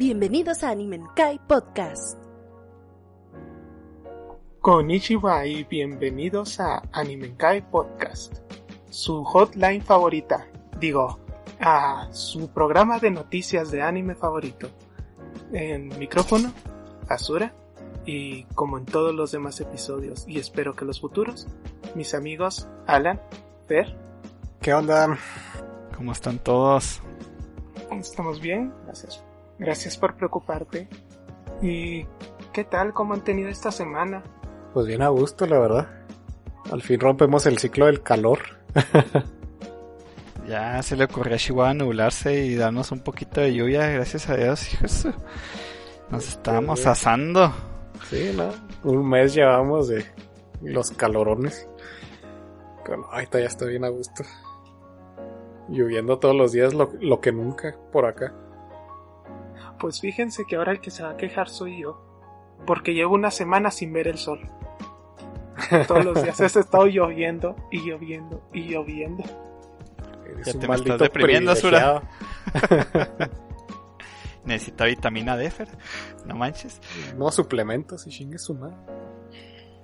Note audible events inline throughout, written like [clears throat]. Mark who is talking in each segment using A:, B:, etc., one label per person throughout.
A: Bienvenidos a Animenkai Podcast.
B: Konnichiwa y bienvenidos a Animenkai Podcast, su hotline favorita, digo, a su programa de noticias de anime favorito. En micrófono, Azura, y como en todos los demás episodios, y espero que los futuros, mis amigos Alan, Fer.
C: ¿Qué onda?
D: ¿Cómo están todos?
B: ¿Estamos bien? Gracias. Gracias por preocuparte. ¿Y qué tal? ¿Cómo han tenido esta semana?
C: Pues bien a gusto, la verdad. Al fin rompemos el ciclo del calor.
D: ya se le ocurrió a Chihuahua nublarse y darnos un poquito de lluvia, gracias a Dios, hijos. Nos estábamos asando.
C: Sí, ¿no? Un mes llevamos de los calorones. Pero ahorita ya estoy bien a gusto. Lloviendo todos los días lo, lo que nunca por acá.
B: Pues fíjense que ahora el que se va a quejar soy yo. Porque llevo una semana sin ver el sol. Todos los días has estado lloviendo y lloviendo y lloviendo.
D: Eres ya te me estás deprimiendo, Sura. [laughs] Necesita vitamina D, Fer. No manches.
C: No suplementos y chingue su madre.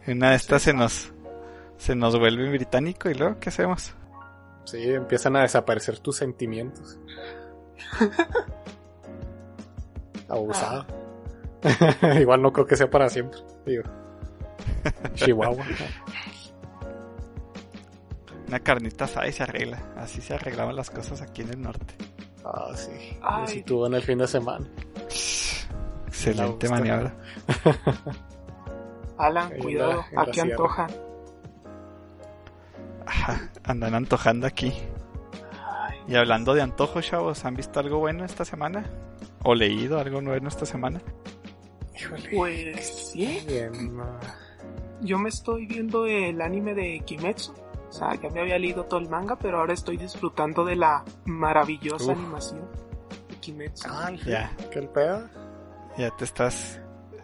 D: Una de estas se nos, se nos vuelve británico y luego, ¿qué hacemos?
C: Sí, empiezan a desaparecer tus sentimientos. [laughs] Abusado. [laughs] Igual no creo que sea para siempre. Digo. [laughs] Chihuahua.
D: Una carnita asada y se arregla. Así se arreglaban las cosas aquí en el norte.
C: Ah, sí. Así tuvo en el fin de semana.
D: Excelente maniobra. [laughs]
B: Alan, cuidado, aquí antoja.
D: andan antojando aquí. Y hablando de antojos, chavos, ¿han visto algo bueno esta semana? ¿O leído algo nuevo esta semana?
B: Pues sí. Yo me estoy viendo el anime de Kimetsu. O sea, ya me había leído todo el manga, pero ahora estoy disfrutando de la maravillosa animación de Kimetsu.
C: Ah, ya. ¿Qué el pedo?
D: Ya te estás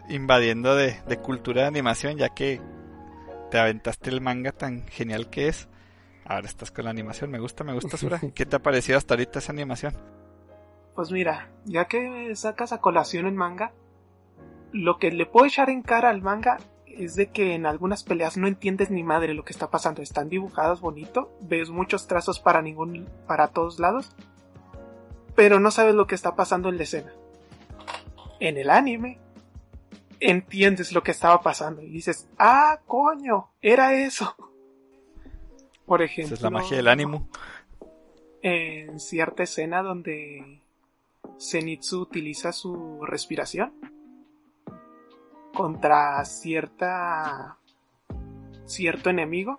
D: invadiendo de, de cultura de animación, ya que te aventaste el manga tan genial que es. Ahora estás con la animación. Me gusta, me gusta, Sura. [laughs] ¿Qué te ha parecido hasta ahorita esa animación?
B: Pues mira, ya que sacas a colación el manga, lo que le puedo echar en cara al manga es de que en algunas peleas no entiendes ni madre lo que está pasando. Están dibujados bonito, ves muchos trazos para ningún, para todos lados, pero no sabes lo que está pasando en la escena. En el anime, entiendes lo que estaba pasando y dices, ah, coño, era eso. [laughs] Por ejemplo.
D: Esa es la magia del ánimo.
B: En cierta escena donde Zenitsu utiliza su respiración contra cierta cierto enemigo.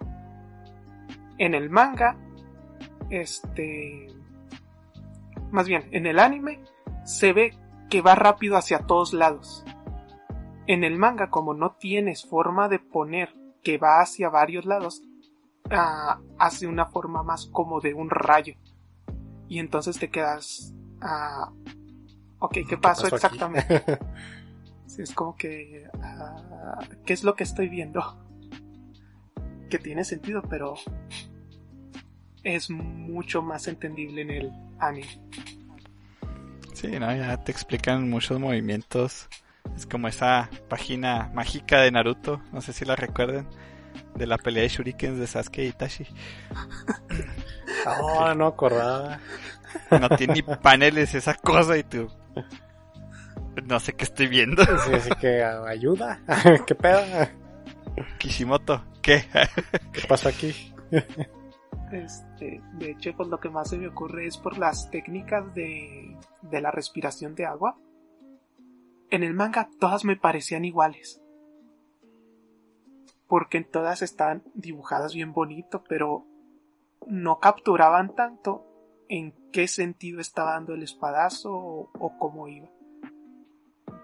B: En el manga este más bien en el anime se ve que va rápido hacia todos lados. En el manga como no tienes forma de poner que va hacia varios lados uh, hace una forma más como de un rayo. Y entonces te quedas uh, ok qué pasó, exactamente [laughs] es como que... Uh, ¿Qué es lo que estoy viendo? Que tiene sentido, pero es mucho más entendible en el anime.
D: Sí, ¿no? Ya te explican muchos movimientos. Es como esa página mágica de Naruto, no sé si la recuerden, de la pelea de shurikens de Sasuke y Itachi.
C: oh, [laughs] no acordaba.
D: No tiene ni paneles esa cosa y tú... No sé qué estoy viendo.
C: Sí, así que ayuda. [laughs] ¿Qué pedo?
D: Kishimoto, ¿qué?
C: ¿Qué pasa aquí?
B: Este, de hecho, pues lo que más se me ocurre es por las técnicas de, de la respiración de agua. En el manga todas me parecían iguales. porque en todas estaban dibujadas bien bonito, pero no capturaban tanto en qué sentido estaba dando el espadazo o, o cómo iba.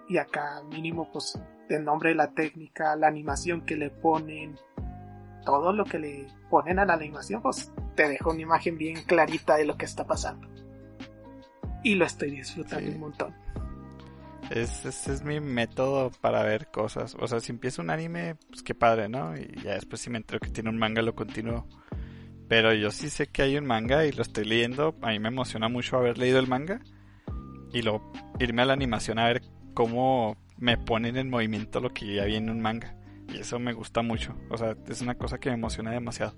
B: Y acá mínimo pues el nombre de la técnica, la animación que le ponen, todo lo que le ponen a la animación, pues te deja una imagen bien clarita de lo que está pasando. Y lo estoy disfrutando
D: Sí.
B: un montón.
D: Es, ese es mi método para ver cosas. O sea, si empiezo un anime, pues qué padre, ¿no? Y ya después si me entero que tiene un manga, lo continúo. Pero yo sí sé que hay un manga y lo estoy leyendo. A mí me emociona mucho haber leído el manga. Y luego irme a la animación a ver cómo me ponen en movimiento lo que ya vi en un manga. Y eso me gusta mucho. O sea, es una cosa que me emociona demasiado.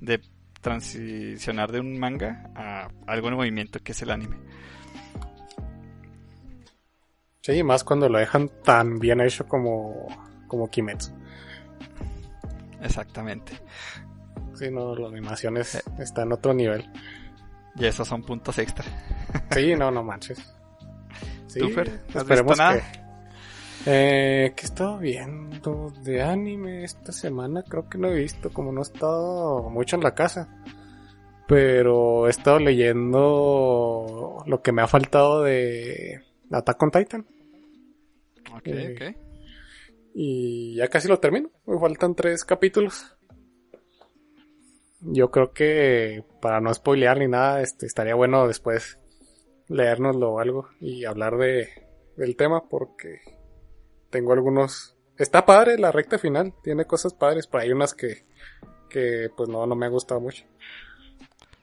D: De transicionar de un manga a algo en movimiento que es el anime.
C: Sí, más cuando lo dejan tan bien hecho como, como Kimetsu.
D: Exactamente.
C: Sí, no, la animación es- está en otro nivel.
D: Y esos son puntos extra.
C: Sí, no, no manches. [laughs] Sí.
D: ¿Has
C: esperemos
D: visto nada?
C: que... Eh, ¿Qué he estado viendo de anime esta semana? Creo que no he visto, como no he estado mucho en la casa. Pero he estado leyendo lo que me ha faltado de Attack on Titan.
D: Ok,
C: Eh,
D: ok.
C: Y ya casi lo termino. Me faltan tres capítulos. Yo creo que para no spoilear ni nada, este, estaría bueno después leérnoslo o algo y hablar de, del tema porque tengo algunos... Está padre la recta final, tiene cosas padres, pero hay unas que, que pues no, no me ha gustado mucho.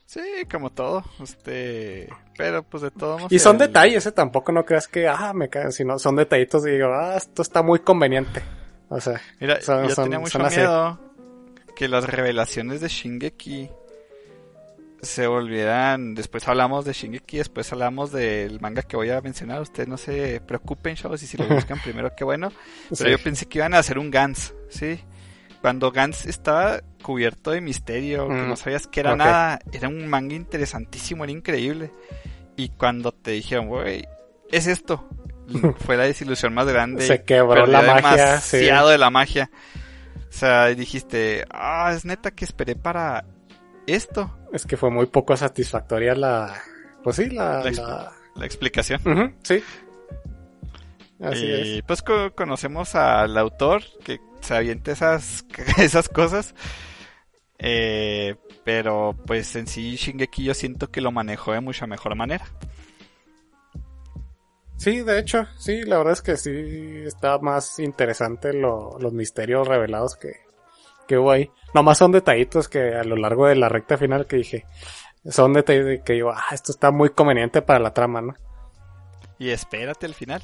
D: Sí, como todo. Este. Pero pues de todo
C: Y son
D: el-
C: detalles, ¿eh? tampoco no creas que, ah, me caen, sino son detallitos y digo, ah, esto está muy conveniente. O sea,
D: Mira,
C: son-
D: yo
C: son-
D: tenía mucho miedo que las revelaciones de Shingeki se volvieran. Después hablamos de Shingeki, después hablamos del manga que voy a mencionar. Ustedes no se preocupen, chavos, y si lo [laughs] buscan primero, qué bueno. Pero
C: Sí.
D: yo pensé que iban a hacer un Gans, ¿sí? Cuando Gans estaba cubierto de misterio, que
C: Mm,
D: no sabías que era nada, era un manga interesantísimo, era increíble. Y cuando te dijeron, güey, es esto, [laughs] fue la desilusión más grande.
C: Se quebró la magia, sí.
D: demasiado de la magia. O sea, dijiste, ah, es neta que esperé para esto,
C: Es que fue muy poco satisfactoria la. Pues sí, la.
D: La exp-
C: la-
D: la explicación.
C: Sí. Así
D: y
C: es.
D: pues co- conocemos al autor que se avienta esas, [laughs] esas cosas. Eh, pero pues en sí Shingeki yo siento que lo manejó de mucha mejor manera.
C: Sí, de hecho, sí, la verdad es que sí está más interesante lo- los misterios revelados que, que hubo ahí. Nomás son detallitos que a lo largo de la recta final que dije, son detalles de que digo, ah, esto está muy conveniente para la trama, ¿no?
D: Y espérate al final.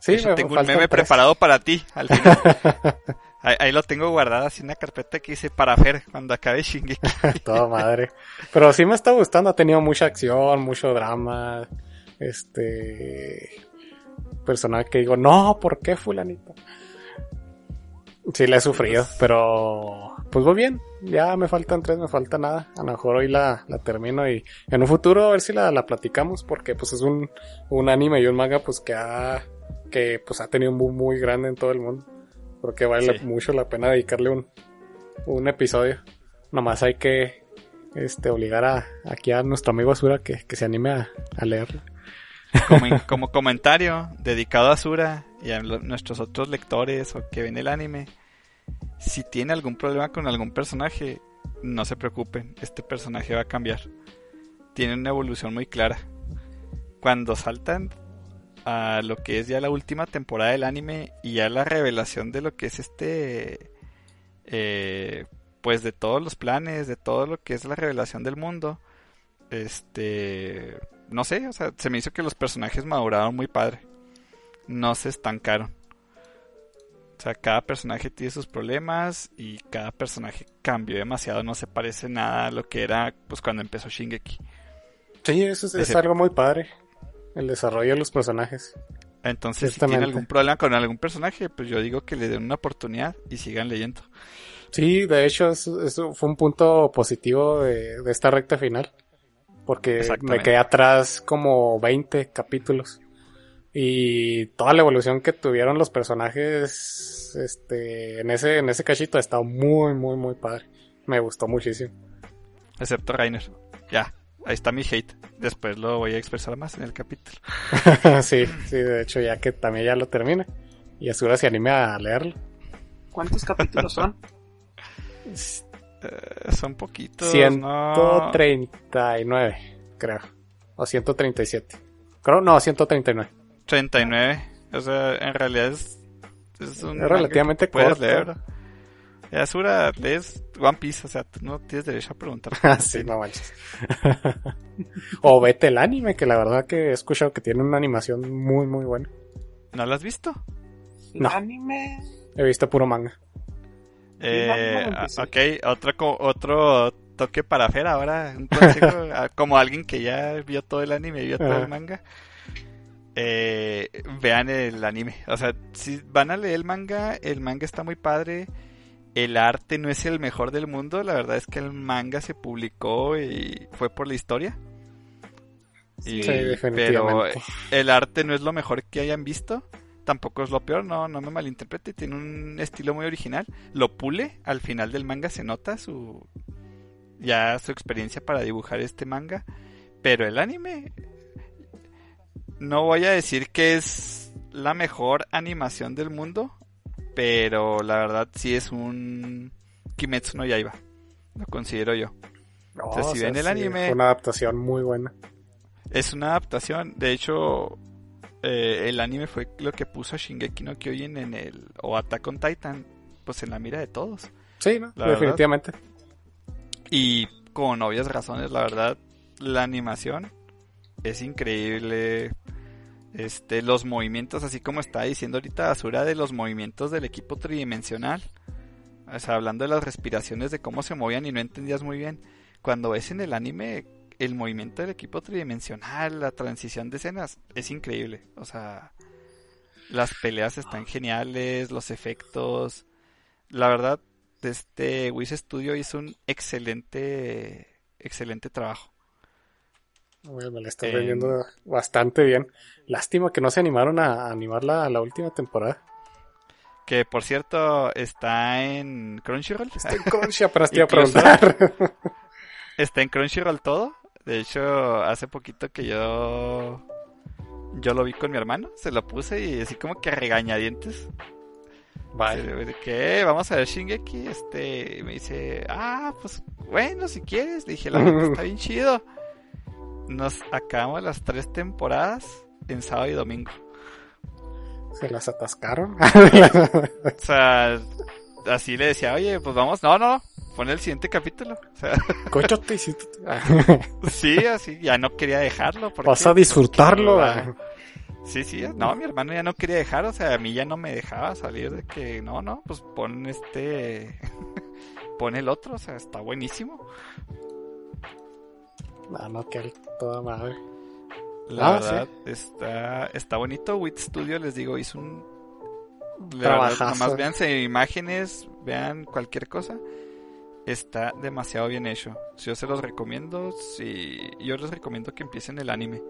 C: Sí,
D: hecho, tengo un meme
C: tres.
D: preparado para ti al final. [laughs] ahí, ahí lo tengo guardado así en una carpeta que dice para Fer cuando acabe Shingeki. [laughs]
C: Toda madre. Pero sí me está gustando, ha tenido mucha acción, mucho drama. Este. Personaje que digo, no, ¿por qué fulanito? Sí, la he sufrido, pero pues voy bien. Ya me faltan tres, me falta nada. A lo mejor hoy la, la termino y en un futuro a ver si la, la platicamos, porque pues es un, un anime y un manga pues que ha, que pues ha tenido un boom muy grande en todo el mundo. Porque vale
D: Sí.
C: mucho la pena dedicarle un, un episodio. Nomás hay que este, obligar a, aquí a nuestro amigo Azura que, que se anime a, a leerlo.
D: Como, comentario dedicado a Sura y a nuestros otros lectores o que ven el anime, si tiene algún problema con algún personaje, no se preocupen, este personaje va a cambiar. Tiene una evolución muy clara. Cuando saltan a lo que es ya la última temporada del anime y ya la revelación de lo que es este, eh, pues de todos los planes, de todo lo que es la revelación del mundo, este, no sé, o sea, se me hizo que los personajes maduraron muy padre. No se estancaron. O sea, cada personaje tiene sus problemas y cada personaje cambió demasiado, no se parece nada a lo que era pues cuando empezó Shingeki.
C: Sí, eso es, es algo muy padre. El desarrollo de los personajes.
D: Entonces, si tienen algún problema con algún personaje, pues yo digo que le den una oportunidad y sigan leyendo.
C: Sí, de hecho, eso, eso fue un punto positivo de, de esta recta final. Porque me quedé atrás como 20 capítulos. Y toda la evolución que tuvieron los personajes este, en ese, en ese cachito ha estado muy, muy, muy padre. Me gustó muchísimo.
D: Excepto Rainer. Ya, ahí está mi hate. Después lo voy a expresar más en el capítulo. [laughs]
C: sí, sí, de hecho, ya que también ya lo termina. Y Asura se anime a leerlo.
B: ¿Cuántos capítulos son? [laughs]
D: Eh, son poquitos. ¿no?
C: 139, creo. O 137. Creo, no, 139.
D: 39. O sea, en realidad es, es un
C: Es relativamente
D: que puedes
C: corto.
D: leer. Asura lees One Piece, o sea, tú no tienes derecho a preguntar. [laughs]
C: Ah, sí, no manches. [laughs] o vete el anime, que la verdad que he escuchado que tiene una animación muy, muy buena.
D: ¿No lo has visto?
C: No.
B: Anime.
C: He visto puro manga.
D: Eh, ok, otro, otro toque para Fer ahora, un consejo, [laughs] a- como alguien que ya vio todo el anime vio todo el manga. Eh, vean el anime, o sea, si van a leer el manga, el manga está muy padre, el arte no es el mejor del mundo, la verdad es que el manga se publicó y fue por la historia. Y-
C: Sí, definitivamente.
D: Pero el arte no es lo mejor que hayan visto. Tampoco es lo peor, no, no me malinterprete. Tiene un estilo muy original. Lo pule. Al final del manga se nota su. Ya su experiencia para dibujar este manga. Pero el anime. No voy a decir que es la mejor animación del mundo. Pero la verdad sí es un. Kimetsu no Yaiba. Lo considero yo.
C: No,
D: sea, si ven el anime-
C: Fue una adaptación muy buena.
D: Es una adaptación. De hecho, eh, el anime fue lo que puso a Shingeki no Kyojin en el. o Attack on Titan. Pues en la mira de todos.
C: Sí, definitivamente.
D: Y con obvias razones, la verdad, la animación es increíble. Este, los movimientos, así como está diciendo ahorita Asura de los movimientos del equipo tridimensional. O sea, hablando de las respiraciones, de cómo se movían y no entendías muy bien. Cuando ves en el anime el movimiento del equipo tridimensional, la transición de escenas, es increíble. O sea, las peleas están geniales, los efectos. La verdad, este Wish Studio hizo un excelente, excelente trabajo.
C: Bueno, me la está
D: Em.
C: vendiendo bastante bien. Lástima que no se animaron a animarla a la última temporada.
D: Que por cierto está en Crunchyroll.
C: Estoy Crunchy, apenas [laughs] te iba a
D: Incluso-
C: preguntar.
D: Está en Crunchyroll todo. De hecho, hace poquito que yo yo lo vi con mi hermano, se lo puse y así como que regañadientes.
C: Vale.
D: Que vamos a ver Shingeki, este, me dice, ah, pues bueno, si quieres. Le dije, la neta está bien chido. Nos acabamos las tres temporadas en sábado y domingo.
C: Se las atascaron.
D: O sea, así le decía, oye, pues vamos, no, no, pon el siguiente capítulo. O sea, [laughs]
C: Cocho, te hiciste.
D: sí, así, ya no quería dejarlo. porque-
C: Vas a disfrutarlo.
D: porque- Sí, sí, no, mi hermano ya no quería dejar, o sea, a mí ya no me dejaba salir de que, no, no, pues pon este, [laughs] pon el otro, o sea, está buenísimo.
C: No, no, que toda madre.
D: La
C: Ah,
D: verdad, está, está bonito. Wit Studio, les digo, hizo un... La verdad,
C: Trabajazo.
D: nomás véanse imágenes, vean cualquier cosa. Está demasiado bien hecho. Yo se los recomiendo. Si, yo les recomiendo que empiecen el anime.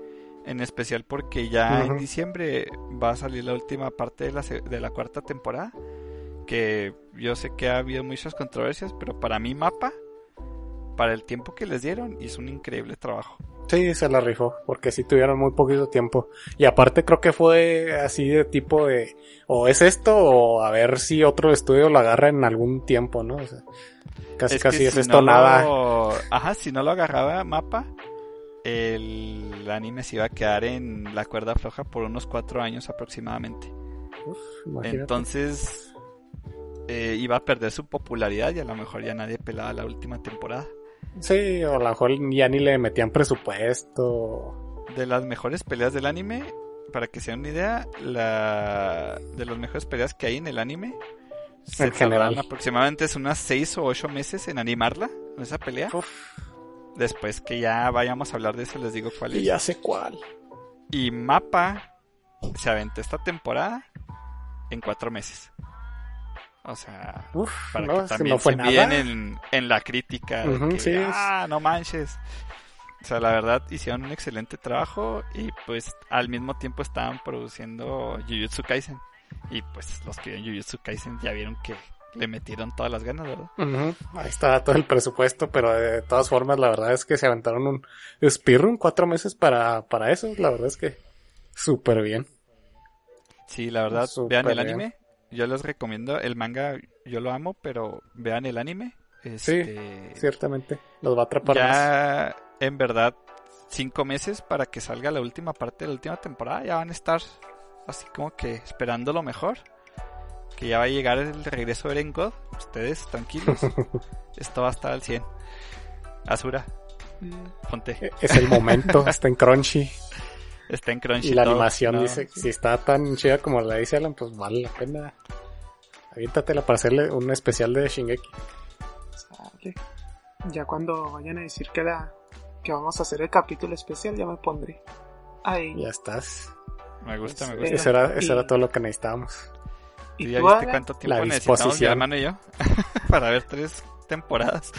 D: En especial porque ya en diciembre va a salir la última parte de la, de la cuarta temporada. Que yo sé que ha habido muchas controversias, pero para mí Mapa, para el tiempo que les dieron, hizo un increíble trabajo.
C: Sí, se la rifó, porque sí tuvieron muy poquito tiempo. Y aparte creo que fue así de tipo de, o es esto, o a ver si otro estudio lo agarra en algún tiempo, ¿no? O sea, casi
D: Es que
C: casi es
D: si
C: esto
D: no
C: nada.
D: lo- Ajá, si no lo agarraba mapa, el anime se iba a quedar en la cuerda floja por unos cuatro años aproximadamente.
C: Uf.
D: Entonces eh, iba a perder su popularidad y a lo mejor ya nadie pelaba la última temporada.
C: Sí, o a lo mejor ya ni le metían presupuesto.
D: De las mejores peleas del anime, para que se den una idea, la de las mejores peleas que hay en el anime, se
C: En general.
D: tardaron aproximadamente es unas seis o ocho meses en animarla, esa pelea.
C: Uf,
D: Después que ya vayamos a hablar de eso, les digo cuál es.
C: y ya sé cuál.
D: Y Mapa se aventó esta temporada en cuatro meses. O sea,
C: Uf,
D: para
C: no,
D: que también
C: no fue
D: se envíen en, en la crítica. que,
C: sí,
D: ah, no manches. O sea, la verdad hicieron un excelente trabajo y pues al mismo tiempo estaban produciendo Jujutsu Kaisen. Y pues los que vieron Jujutsu Kaisen ya vieron que le metieron todas las ganas, ¿verdad?
C: Ahí está todo el presupuesto, pero de todas formas, la verdad es que se aventaron un speedrun cuatro meses para, para eso. La verdad es que súper bien.
D: Sí, la verdad, vean el
C: bien.
D: anime. Yo les recomiendo el manga, yo lo amo, pero vean el anime. Este,
C: Ciertamente, los va a atrapar más.
D: ya en verdad cinco meses para que salga la última parte de la última temporada. Ya van a estar así como que esperando lo mejor. Que ya va a llegar el regreso de Eren God. Ustedes tranquilos. [laughs] Esto va a estar al 100. Asura,
B: Mm,
D: ponte.
C: Es el momento, [laughs] está en Crunchy.
D: Está en Crunchy.
C: Y la
D: todo,
C: animación
D: ¿no?
C: dice, si está tan chida como la dice Alan, pues vale la pena. Aviéntatela para hacerle un especial de Shingeki.
B: sale. Ya cuando vayan a decir que, la, que vamos a hacer el capítulo especial, ya me pondré. Ahí.
C: Ya estás.
D: Me gusta, me
B: Este,
D: gusta.
C: Eso era, eso era todo lo que necesitábamos.
D: ¿Y
B: ¿Y
D: ya
B: tú,
D: viste cuánto tiempo
C: La
D: necesitamos mi hermano y yo? [laughs] para ver tres temporadas.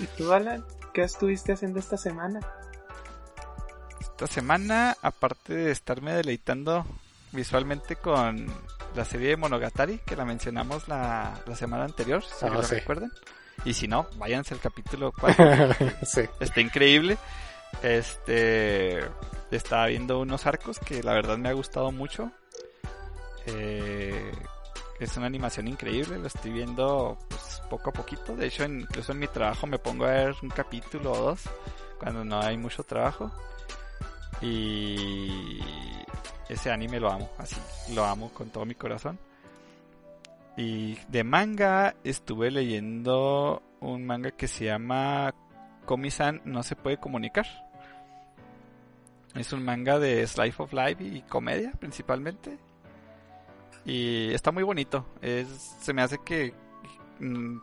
B: ¿Y tú, Alan? ¿Qué estuviste haciendo esta semana?
D: Esta semana, aparte de estarme deleitando visualmente con la serie de Monogatari, que la mencionamos la, la semana anterior, si
C: Ah,
D: lo
C: sí.
D: recuerdan. Y si no, váyanse al capítulo [laughs] 4.
C: sí.
D: Está increíble. Este estaba viendo unos arcos que la verdad me ha gustado mucho. Eh, es una animación increíble, lo estoy viendo pues, poco a poquito. De hecho, incluso en mi trabajo me pongo a ver un capítulo o dos cuando no hay mucho trabajo. Y ese anime lo amo, así, lo amo con todo mi corazón. Y de manga estuve leyendo un manga que se llama Komi-san no se puede comunicar. Es un manga de Slice of Life y comedia principalmente. Y está muy bonito. Es, se me hace que mm,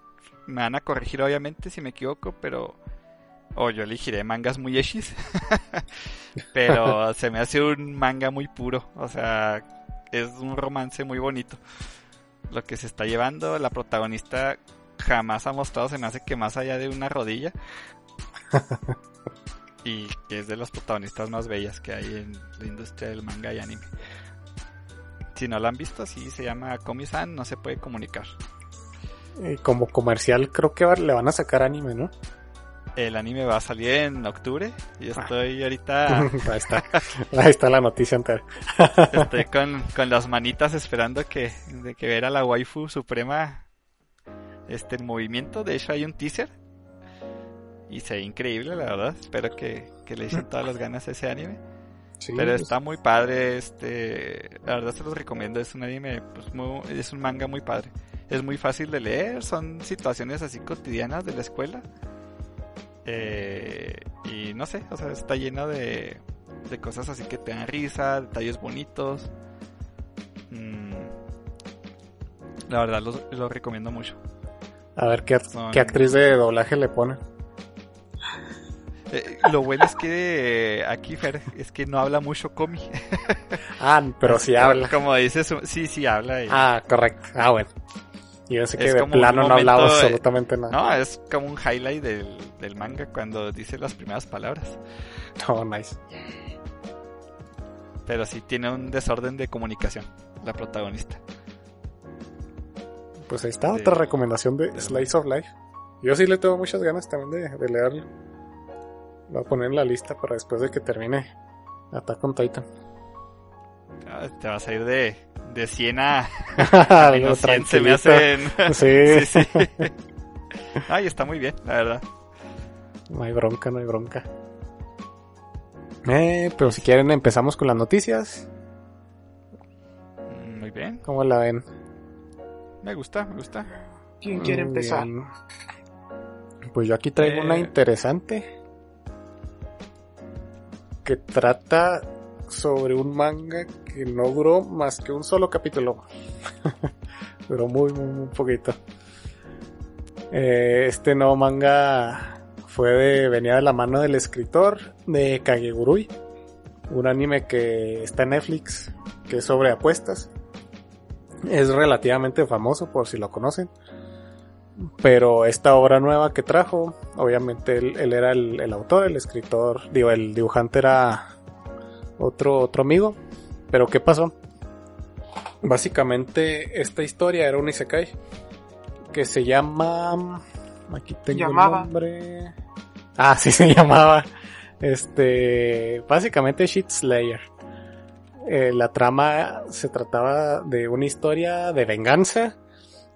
D: me van a corregir obviamente si me equivoco, pero o yo elegiré mangas muy eshis. [laughs] pero [laughs] se me hace un manga muy puro, o sea, es un romance muy bonito. Lo que se está llevando, la protagonista jamás ha mostrado, se me hace que más allá de una rodilla. [laughs] y que es de las protagonistas más bellas que hay en la industria del manga y anime. Si no la han visto, así se llama Komi-san, no se puede comunicar.
C: Y como comercial creo que le van a sacar anime, ¿no?
D: El anime va a salir en octubre y estoy ahorita [laughs]
C: Ahí está. Ahí está la noticia entera. [laughs]
D: estoy con, con las manitas esperando que, de que ver a la waifu suprema este en movimiento. De hecho hay un teaser y se ve increíble, la verdad. Espero que, que le echen todas las ganas a ese anime.
C: Sí,
D: Pero
C: pues,
D: está muy padre, este, la verdad se los recomiendo, es un anime, pues muy, es un manga muy padre. Es muy fácil de leer, son situaciones así cotidianas de la escuela. Eh, y no sé, o sea, está lleno de, de cosas así que te dan risa, detalles bonitos. Mm, la verdad los- lo recomiendo mucho.
C: A ver qué,
D: son-
C: qué actriz de doblaje le ponen.
D: Eh, lo bueno es que eh, aquí Fer es que no habla mucho Comi.
C: Ah, pero sí habla.
D: Como dices, sí, sí habla. y-
C: Ah, correcto. Ah, bueno. Yo pensé que
D: Es
C: de plano no hablaba
D: momento,
C: absolutamente nada.
D: No, es como un highlight del, del manga cuando dice las primeras palabras.
C: No, [laughs] nice.
D: Pero sí tiene un desorden de comunicación, la protagonista.
C: Pues ahí está
D: De-
C: otra recomendación de
D: de-
C: Slice of Life. Yo sí le tengo muchas ganas también de, de leerlo. Lo voy a poner en la lista para después de que termine Attack on Titan.
D: Ah, Te vas a ir de, de 100 a [laughs]
C: Algo
D: menos 100, se me hacen... [laughs]
C: Sí, [laughs]
D: sí, sí. Ay, está muy bien, la verdad.
C: no hay bronca, no hay bronca. Eh, pero si quieren empezamos con las noticias.
D: Mm, Muy bien,
C: ¿Cómo la ven?
D: me gusta, me gusta.
B: ¿Quién quiere
C: Muy
B: empezar?
C: bien. Pues yo aquí traigo una
D: Eh.
C: interesante que trata sobre un manga que no duró más que un solo capítulo. [laughs] duró muy, muy, muy poquito. Eh, este nuevo manga fue de, venía de la mano del escritor de Kagegurui, un anime que está en Netflix, que es sobre apuestas. Es relativamente famoso por si lo conocen. Pero esta obra nueva que trajo, obviamente él, él era el, el autor, el escritor, digo, el dibujante era otro, otro amigo. Pero ¿qué pasó? Básicamente, esta historia era un Isekai que se llama. Aquí tengo
B: Llamaba.
C: el nombre. Ah, [laughs] sí se llamaba. Este. Básicamente, Shit Slayer. Eh, la trama se trataba de una historia de venganza.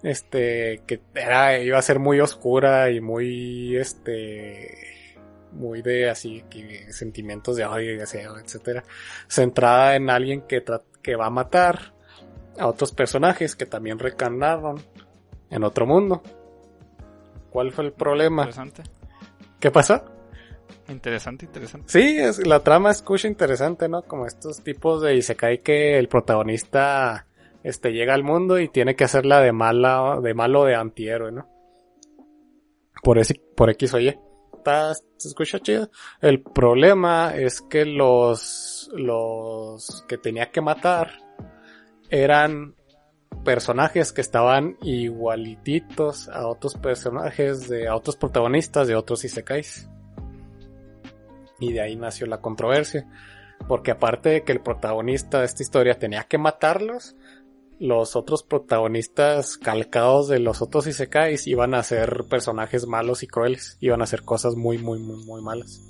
C: Este. Que era, iba a ser muy oscura y muy. Este. Muy de así, que sentimientos de odio y deseo, etcétera. Centrada en alguien que, que va a matar a otros personajes que también recarnaron en otro mundo. ¿Cuál fue el problema?
D: Interesante.
C: ¿Qué pasó?
D: Interesante, interesante.
C: Sí, es, la trama escucha interesante, ¿no? Como estos tipos de Isekai que el protagonista este llega al mundo y tiene que hacerla de mala, de malo de antihéroe, ¿no? Por ese, por X o Y. Se escucha chido. El problema es que los, los que tenía que matar eran personajes que estaban igualititos a otros personajes de, a otros protagonistas de otros Isekais. Y de ahí nació la controversia. Porque aparte de que el protagonista de esta historia tenía que matarlos, los otros protagonistas calcados de los otros Isekais iban a ser personajes malos y crueles. Iban a hacer cosas muy, muy, muy, muy malas.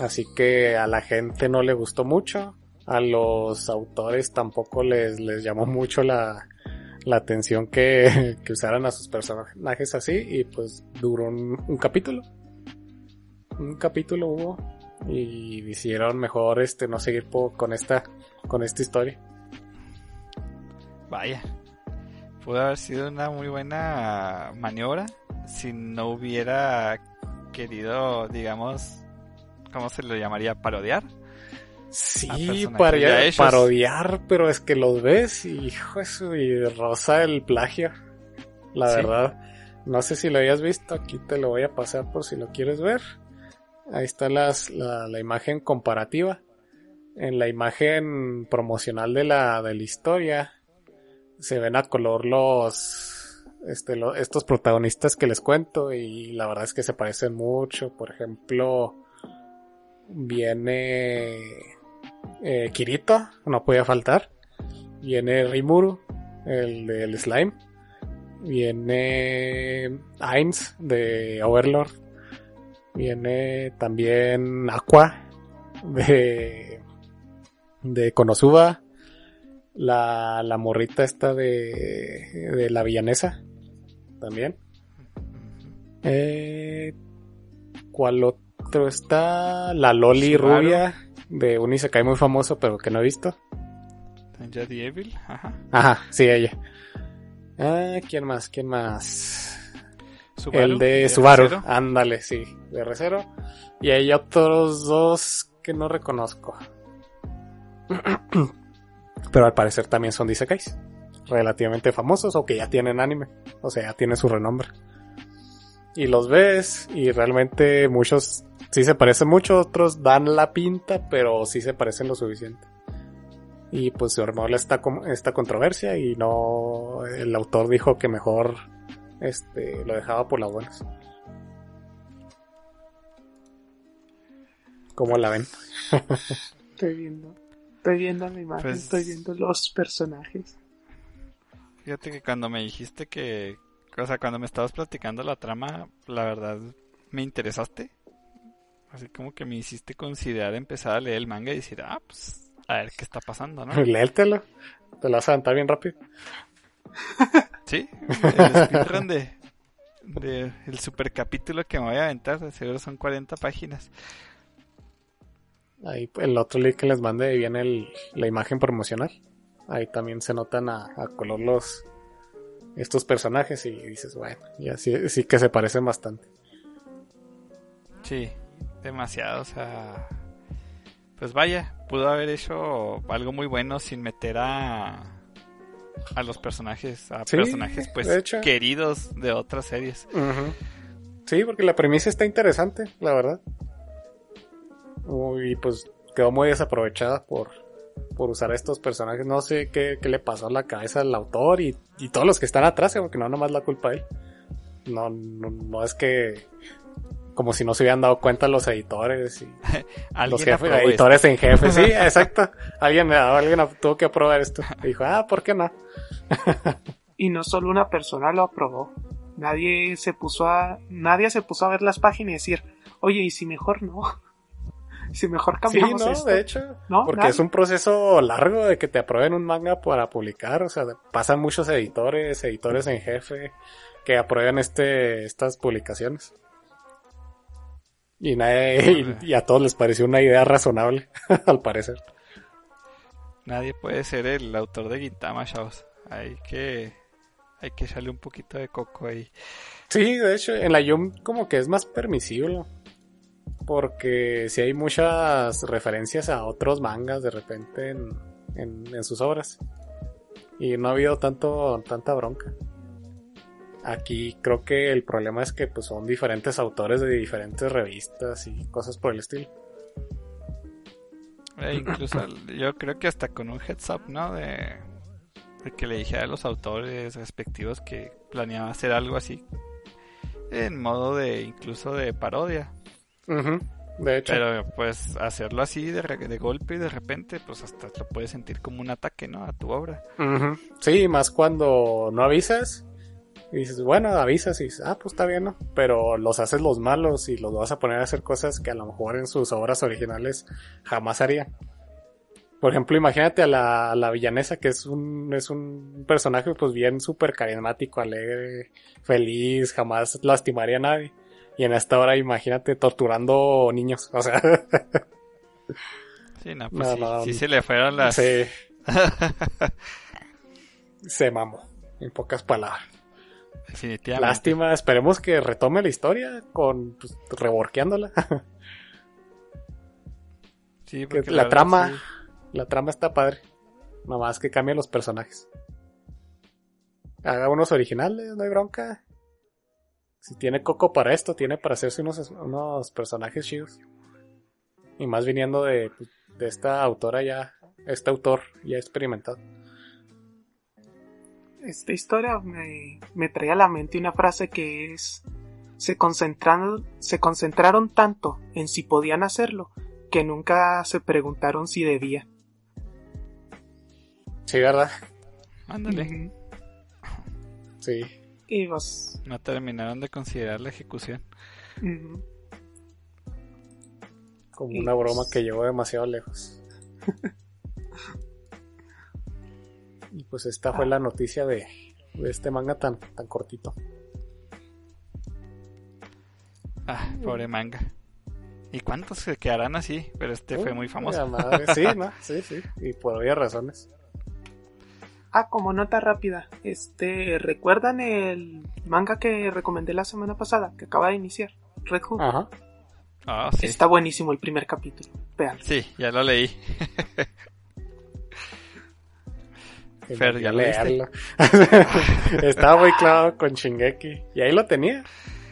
C: Así que a la gente no le gustó mucho. A los autores tampoco les, les llamó mucho la, la atención que, [laughs] que usaran a sus personajes así. Y pues duró un, capítulo un capítulo hubo y decidieron mejor este no seguir con esta con esta historia.
D: Vaya. Pudo haber sido una muy buena maniobra si no hubiera querido, digamos, ¿cómo se lo llamaría? Parodiar.
C: Sí, parodiar, parodiar, pero es que los ves y hijo eso y rosa el plagio. La
D: Sí.
C: verdad, no sé si lo hayas visto, aquí te lo voy a pasar por si lo quieres ver. Ahí está las, la, la imagen comparativa. En la imagen promocional de la, de la historia se ven a color los este, estos protagonistas que les cuento y la verdad es que se parecen mucho. Por ejemplo, viene eh, Kirito, no podía faltar. Viene Rimuru, el del slime. Viene Ainz de Overlord. Viene también Aqua de, de Konosuba. La, la morrita esta de, de la villanesa. También. Eh, ¿Cuál otro está? La Loli
D: Subaru.
C: rubia de un Isekai muy famoso pero que no he visto.
D: The Evil, ajá.
C: Ajá, sí, ella. Ah, ¿quién más? ¿Quién más?
D: Subaru,
C: el de
D: de
C: Subaru. Ándale, sí, de Recero. Y hay otros dos que no reconozco. [clears throat] Pero al parecer también son de Isekais. Relativamente famosos o que ya tienen anime. O sea, ya tienen su renombre. Y los ves y realmente muchos sí se parecen mucho, otros dan la pinta, pero sí se parecen lo suficiente. Y pues se armó esta, esta controversia y no, el autor dijo que mejor este, lo dejaba por las buenas. ¿Cómo la ven? [laughs]
B: Estoy viendo. Estoy viendo la imagen,
D: Pues-
B: estoy viendo los personajes.
D: Fíjate que cuando me dijiste que, o sea, cuando me estabas platicando la trama, la verdad me interesaste. Así como que me hiciste considerar empezar a leer el manga y decir, ah, pues, a ver qué está pasando, ¿no? [laughs]
C: Léetelo. Te lo vas a aventar bien rápido.
D: Sí, el speedrun de, de el super capítulo que me voy a aventar, seguro son 40 páginas.
C: Ahí el otro link que les mandé viene el- la imagen promocional. Ahí también se notan a, a color los estos personajes y dices, bueno, ya sí, sí que se parecen bastante.
D: Sí, demasiado, o sea, pues vaya, pudo haber hecho algo muy bueno sin meter a a los personajes, a
C: Sí,
D: personajes pues
C: de
D: queridos de otras series.
C: Sí, porque la premisa está interesante, la verdad. Y pues quedó muy desaprovechada por, por usar estos personajes. No sé qué, qué le pasó a la cabeza al autor y, y todos los que están atrás, porque no nomás la culpa de él. No, no, no es que como si no se hubieran dado cuenta los editores y [laughs] los jefes, editores en jefe, sí, [laughs] exacto. Alguien, alguien tuvo que aprobar esto. Y dijo, ah, ¿por qué no?
B: Y no solo una persona lo aprobó. Nadie se puso a, nadie se puso a ver las páginas y decir, oye, y si mejor no. [laughs] Si mejor
C: Sí,
B: cambiamos
C: no,
B: esto.
C: de hecho.
B: No,
C: porque
B: nadie.
C: es un proceso largo de que te aprueben un manga para publicar. O sea, pasan muchos editores, editores en jefe, que aprueban este, estas publicaciones. Y, nadie, y, y a todos les pareció una idea razonable, [laughs] al parecer.
D: Nadie puede ser el autor de Gintama, chavos. Hay que, hay que echarle un poquito de coco ahí.
C: Sí, de hecho, en la Yum como que es más permisible. Porque si hay muchas referencias a otros mangas de repente en, en, en sus obras. Y no ha habido tanto, tanta bronca. Aquí creo que el problema es que pues, son diferentes autores de diferentes revistas y cosas por el estilo.
D: Eh, incluso yo creo que hasta con un heads up, ¿no? De, de que le dije a los autores respectivos que planeaba hacer algo así. En modo de, incluso de parodia.
C: Ujú, De hecho.
D: Pero pues hacerlo así de, golpe y de repente, pues hasta lo puedes sentir como un ataque, ¿no? A tu obra.
C: Ujú. Sí, más cuando no avisas. Y dices, bueno, avisas y dices, ah, pues está bien, ¿no? Pero los haces los malos y los vas a poner a hacer cosas que a lo mejor en sus obras originales jamás harían. Por ejemplo, imagínate a la, a la villanesa, que es un, es un personaje pues bien súper carismático, alegre, feliz, jamás lastimaría a nadie. Y en esta hora imagínate torturando niños, o sea,
D: Sí, no, pues
C: No,
D: sí,
C: no,
D: sí se le fueron las...
C: se, [laughs] se mamó, en pocas palabras.
D: Definitivamente.
C: Lástima, esperemos que retome la historia con pues, reworkeándola.
D: Sí,
C: Que
D: porque
C: la trama,
D: sí.
C: la trama está padre. Nada más que cambie los personajes. Haga unos originales, no hay bronca. Si tiene coco para esto, tiene para hacerse unos, unos personajes chidos. Y más viniendo de, de esta autora ya, este autor ya experimentado.
B: Esta historia me, me trae a la mente una frase que es se concentraron, se concentraron tanto en si podían hacerlo que nunca se preguntaron si debía.
C: Sí, ¿verdad?
D: Ándale.
C: Sí.
B: Y pues,
D: No terminaron de considerar la ejecución.
C: Como
B: Y
C: una broma
B: pues-
C: que llegó demasiado lejos. y pues esta fue la noticia de, de este manga tan, tan cortito.
D: Ah, pobre manga. ¿Y cuántos se quedarán así? Pero este fue muy
C: Uy,
D: famoso.
C: madre. Sí, [laughs] ¿no? Sí, sí. Y por obvias razones.
B: Ah, como nota rápida, este, ¿recuerdan el manga que recomendé la semana pasada, que acaba de iniciar? Red Hood.
C: Ajá.
D: Ah, sí.
B: Está buenísimo el primer capítulo. Vean.
D: Sí, ya lo leí. [laughs] Fer, ¿ya
C: leerlo. [laughs] Estaba muy claro con Shingeki. Y ahí lo tenía.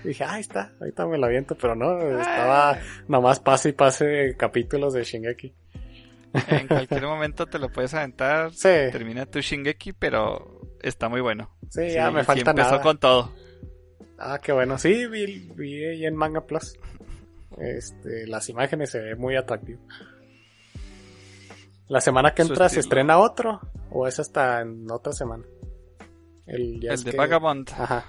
C: Dije, ah, ahí está, ahorita me lo aviento, pero no, estaba nomás pase y pase capítulos de Shingeki. [laughs]
D: En cualquier momento te lo puedes aventar.
C: Sí,
D: Termina tu Shingeki, pero está muy bueno.
C: sí, ya me falta
D: empezó
C: nada.
D: con todo.
C: Ah, qué bueno. Sí, vi, vi ahí en Manga Plus. Este, las imágenes se ve muy atractivo. La semana que entra se estrena otro o es hasta en otra semana. El, ya
D: El
C: es
D: de
C: que-
D: Vagabond.
C: Ajá.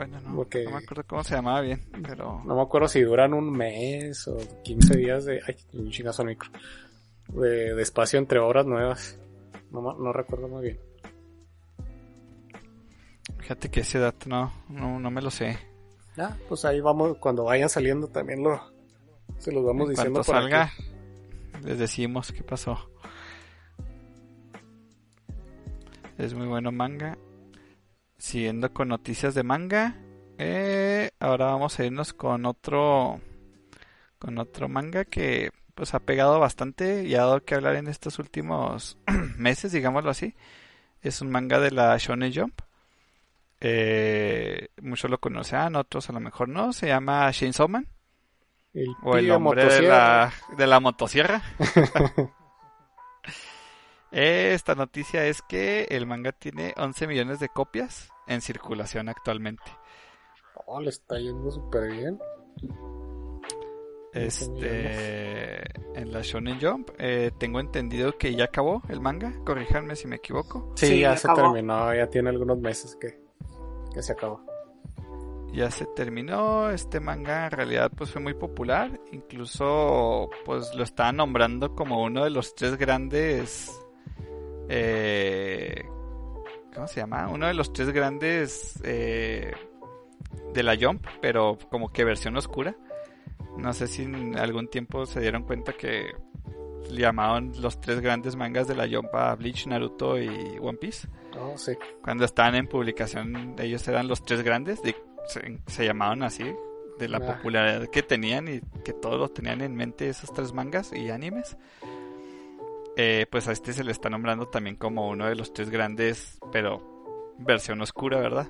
D: Bueno, no,
C: Porque-
D: no me acuerdo cómo se llamaba bien, pero
C: No me acuerdo si duran un mes o 15 días de. Ay, un chingazo al micro. De, de espacio entre obras nuevas. No, no recuerdo muy bien.
D: fíjate que ese dato no, no, no me lo sé.
C: Ah, pues ahí vamos. Cuando vayan saliendo también lo. Se los vamos
D: En
C: diciendo
D: cuanto
C: por
D: salga, les decimos qué pasó. Es muy bueno manga. Siguiendo con noticias de manga. eh, ahora vamos a irnos con otro. Con otro manga que pues ha pegado bastante y ha dado que hablar en estos últimos [clears throat] meses, digámoslo así. Es un manga de la Shonen Jump. Eh, muchos lo conocerán, otros a lo mejor no. Se llama Chainsaw Man.
C: El
D: O el hombre de la, de la motosierra. [laughs] Esta noticia es que el manga tiene 11 millones de copias en circulación actualmente.
C: Oh, le está yendo súper bien.
D: Este, en la Shonen Jump, eh, tengo entendido que ya acabó el manga, corríjanme si me equivoco.
C: Sí,
B: Sí,
C: ya
B: ya
C: se
B: acabó.
C: terminó, ya tiene algunos meses que, que se acabó.
D: Ya se terminó, este manga en realidad pues fue muy popular, incluso pues lo estaban nombrando como uno de los tres grandes, eh, ¿cómo se llama? Uno de los tres grandes eh, de la Jump, pero como que versión oscura. No sé si en algún tiempo se dieron cuenta que llamaban los tres grandes mangas de la Jump a Bleach, Naruto y One Piece.
C: Oh, sí.
D: Cuando estaban en publicación, ellos eran los tres grandes, de- se, se llamaban así, de la
C: Ah.
D: popularidad que tenían y que todos los tenían en mente esos tres mangas y animes. Eh, pues a este se le está nombrando también como uno de los tres grandes, pero versión oscura, ¿verdad?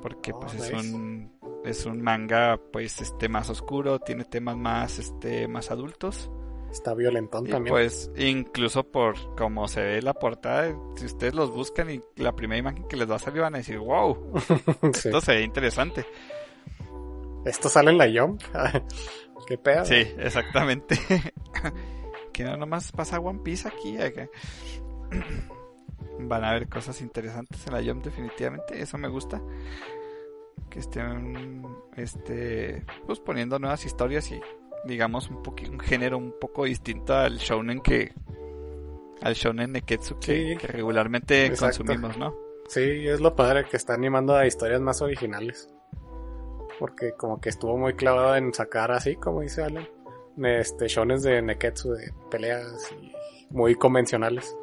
D: Porque
C: Oh,
D: pues es
C: nice.
D: un es un manga pues este más oscuro, tiene temas más este más adultos.
C: Está violentón
D: Y
C: también.
D: pues incluso por como se ve la portada, si ustedes los buscan y la primera imagen que les va a salir van a decir, wow, [laughs]
C: Sí.
D: esto se ve interesante.
C: Esto sale en la Jump. [laughs] Qué pedo.
D: Sí, exactamente. [laughs] que no nomás pasa One Piece aquí. acá. [clears throat] Van a ver cosas interesantes en la Jump definitivamente, eso me gusta. Que estén este pues poniendo nuevas historias y digamos un un género un poco distinto al shonen que al shonen neketsu que,
C: Sí.
D: que regularmente
C: Exacto.
D: consumimos, ¿no?
C: Sí, es lo padre que está animando a historias más originales. Porque como que estuvo muy clavado en sacar así, como dice Alan, este shones de Neketsu, de peleas muy convencionales.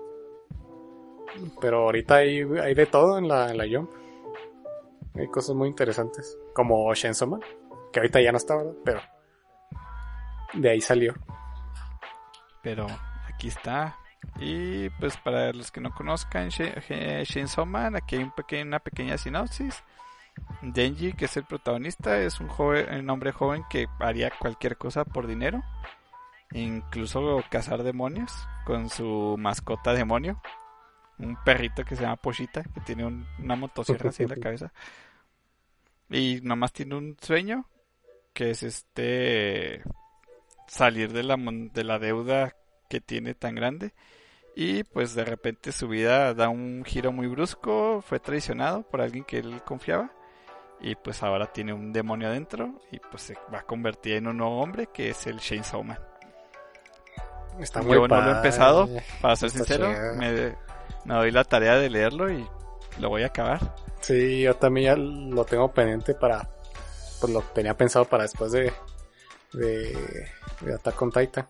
C: Pero ahorita hay, hay de todo en la, en la Jump. Hay cosas muy interesantes. Como Shensoma, que ahorita ya no está, ¿verdad? Pero de ahí salió.
D: pero aquí está. Y pues para los que no conozcan Man, aquí hay una pequeña sinopsis. Denji, que es el protagonista, es un joven, un hombre joven que haría cualquier cosa por dinero, incluso cazar demonios con su mascota demonio, un perrito que se llama Pochita, que tiene un- una motosierra así en la [laughs] cabeza. Y nomás tiene un sueño, que es este salir de la, mon- de la deuda que tiene tan grande. Y pues de repente su vida da un giro muy brusco, fue traicionado por alguien que él confiaba. Y pues ahora tiene un demonio adentro y pues se va a convertir en un nuevo hombre que es el Chainsaw Man.
C: Está
D: Yo no lo he empezado, para ser
C: Está
D: sincero, me, me doy la tarea de leerlo y lo voy a acabar.
C: Sí, yo también ya lo tengo pendiente para. Pues lo tenía pensado para después de. de. de Attack on Titan.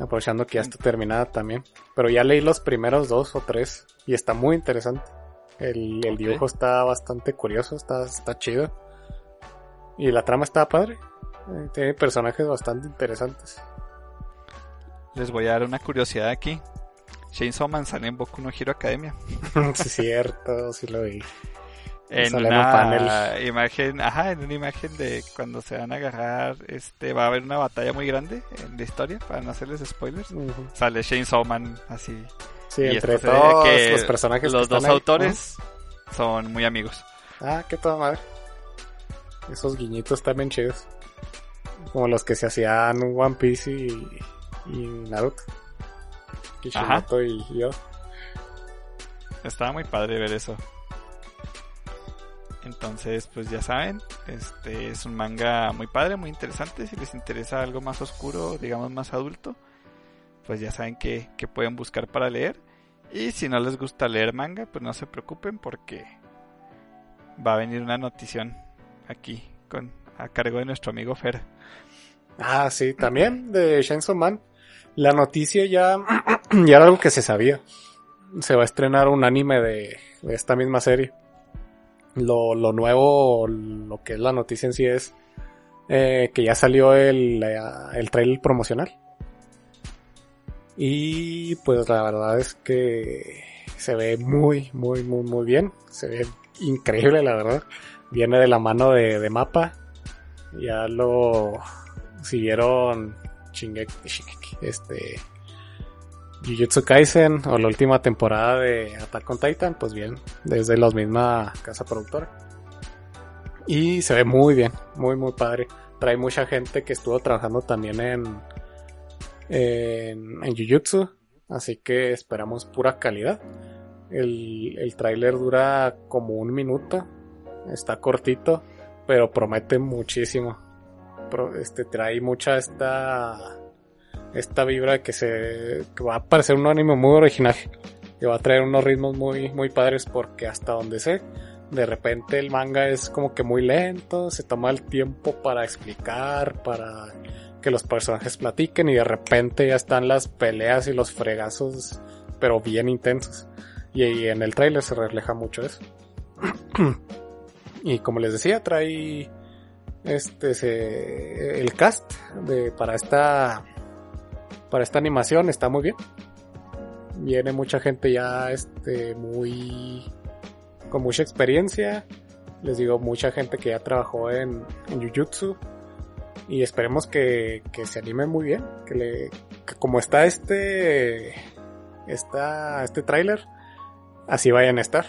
C: Aprovechando que ya está terminada también. Pero ya leí los primeros dos o tres. Y está muy interesante. El, el dibujo está bastante curioso, está, está chido. Y la trama está padre. Eh, Tiene personajes bastante interesantes.
D: Les voy a dar una curiosidad aquí. Chainsaw Man sale en Boku no Hero Academia. [laughs]
C: sí, es cierto, sí lo vi.
D: En
C: Sale
D: una
C: panel.
D: imagen, ajá, en una imagen de cuando se van a agarrar, este, va a haber una batalla muy grande en la historia, para no hacerles spoilers. Sale Chainsaw Man así.
C: Sí,
D: y
C: entre todos
D: que
C: los personajes que
D: los dos
C: están ahí,
D: autores son muy amigos.
C: Ah, qué toda madre. Esos guiñitos también chidos. Como los que se hacían One Piece y, y Naruto. Kishimoto y yo.
D: Estaba muy padre ver eso. Entonces, pues ya saben, este es un manga muy padre, muy interesante. Si les interesa algo más oscuro, digamos más adulto, pues ya saben que, que pueden buscar para leer. Y si no les gusta leer manga, pues no se preocupen porque va a venir una notición aquí con a cargo de nuestro amigo Fer.
C: Ah, sí, también de Chainsaw Man. La noticia ya, [clears throat] ya era algo que se sabía. Se va a estrenar un anime de, esta misma serie. Lo, lo nuevo, lo que es la noticia en sí es eh, que ya salió el, eh, el trailer promocional. Y pues la verdad es que se ve muy, muy, muy, muy bien. Se ve increíble, la verdad. Viene de la mano de, de Mapa. Ya lo siguieron este Jujutsu Kaisen o la última temporada de Attack on Titan, pues bien, desde la misma casa productora. Y se ve muy bien, muy, muy padre. Trae mucha gente que estuvo trabajando también en, en, Jujutsu. Así que esperamos pura calidad. El, el dura como un minuto. Está cortito, pero promete muchísimo. Este trae mucha esta esta vibra que se que va a parecer un anime muy original. Que va a traer unos ritmos muy muy padres porque hasta donde sé, de repente el manga es como que muy lento, se toma el tiempo para explicar, para que los personajes platiquen y de repente ya están las peleas y los fregazos, pero bien intensos. Y, en el tráiler se refleja mucho eso. [clears throat] y como les decía, trae este el cast de para esta para esta animación está muy bien. Viene mucha gente ya este muy con mucha experiencia. Les digo, mucha gente que ya trabajó en, en Jujutsu. Y esperemos que, que se anime muy bien. Que le. que como está este. Está este tráiler. Así vayan a estar.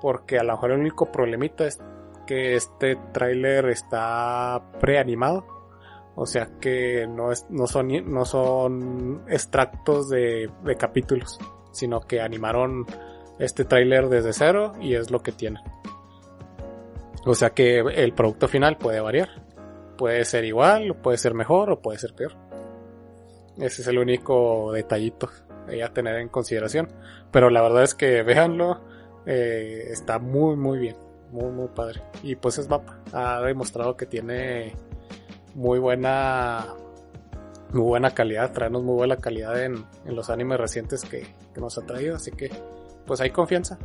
C: Porque a lo mejor el único problemita es que este tráiler está preanimado. O sea que no, es, no, son, no son extractos de, de capítulos. Sino que animaron este tráiler desde cero y es lo que tiene. O sea que el producto final puede variar. Puede ser igual, puede ser mejor o puede ser peor. Ese es el único detallito a tener en consideración. Pero la verdad es que véanlo, eh, está muy muy bien, muy muy padre. Y pues es mapa, ha demostrado que tiene muy buena muy buena calidad, traernos muy buena calidad en, en los animes recientes que, que nos ha traído, así que pues hay confianza.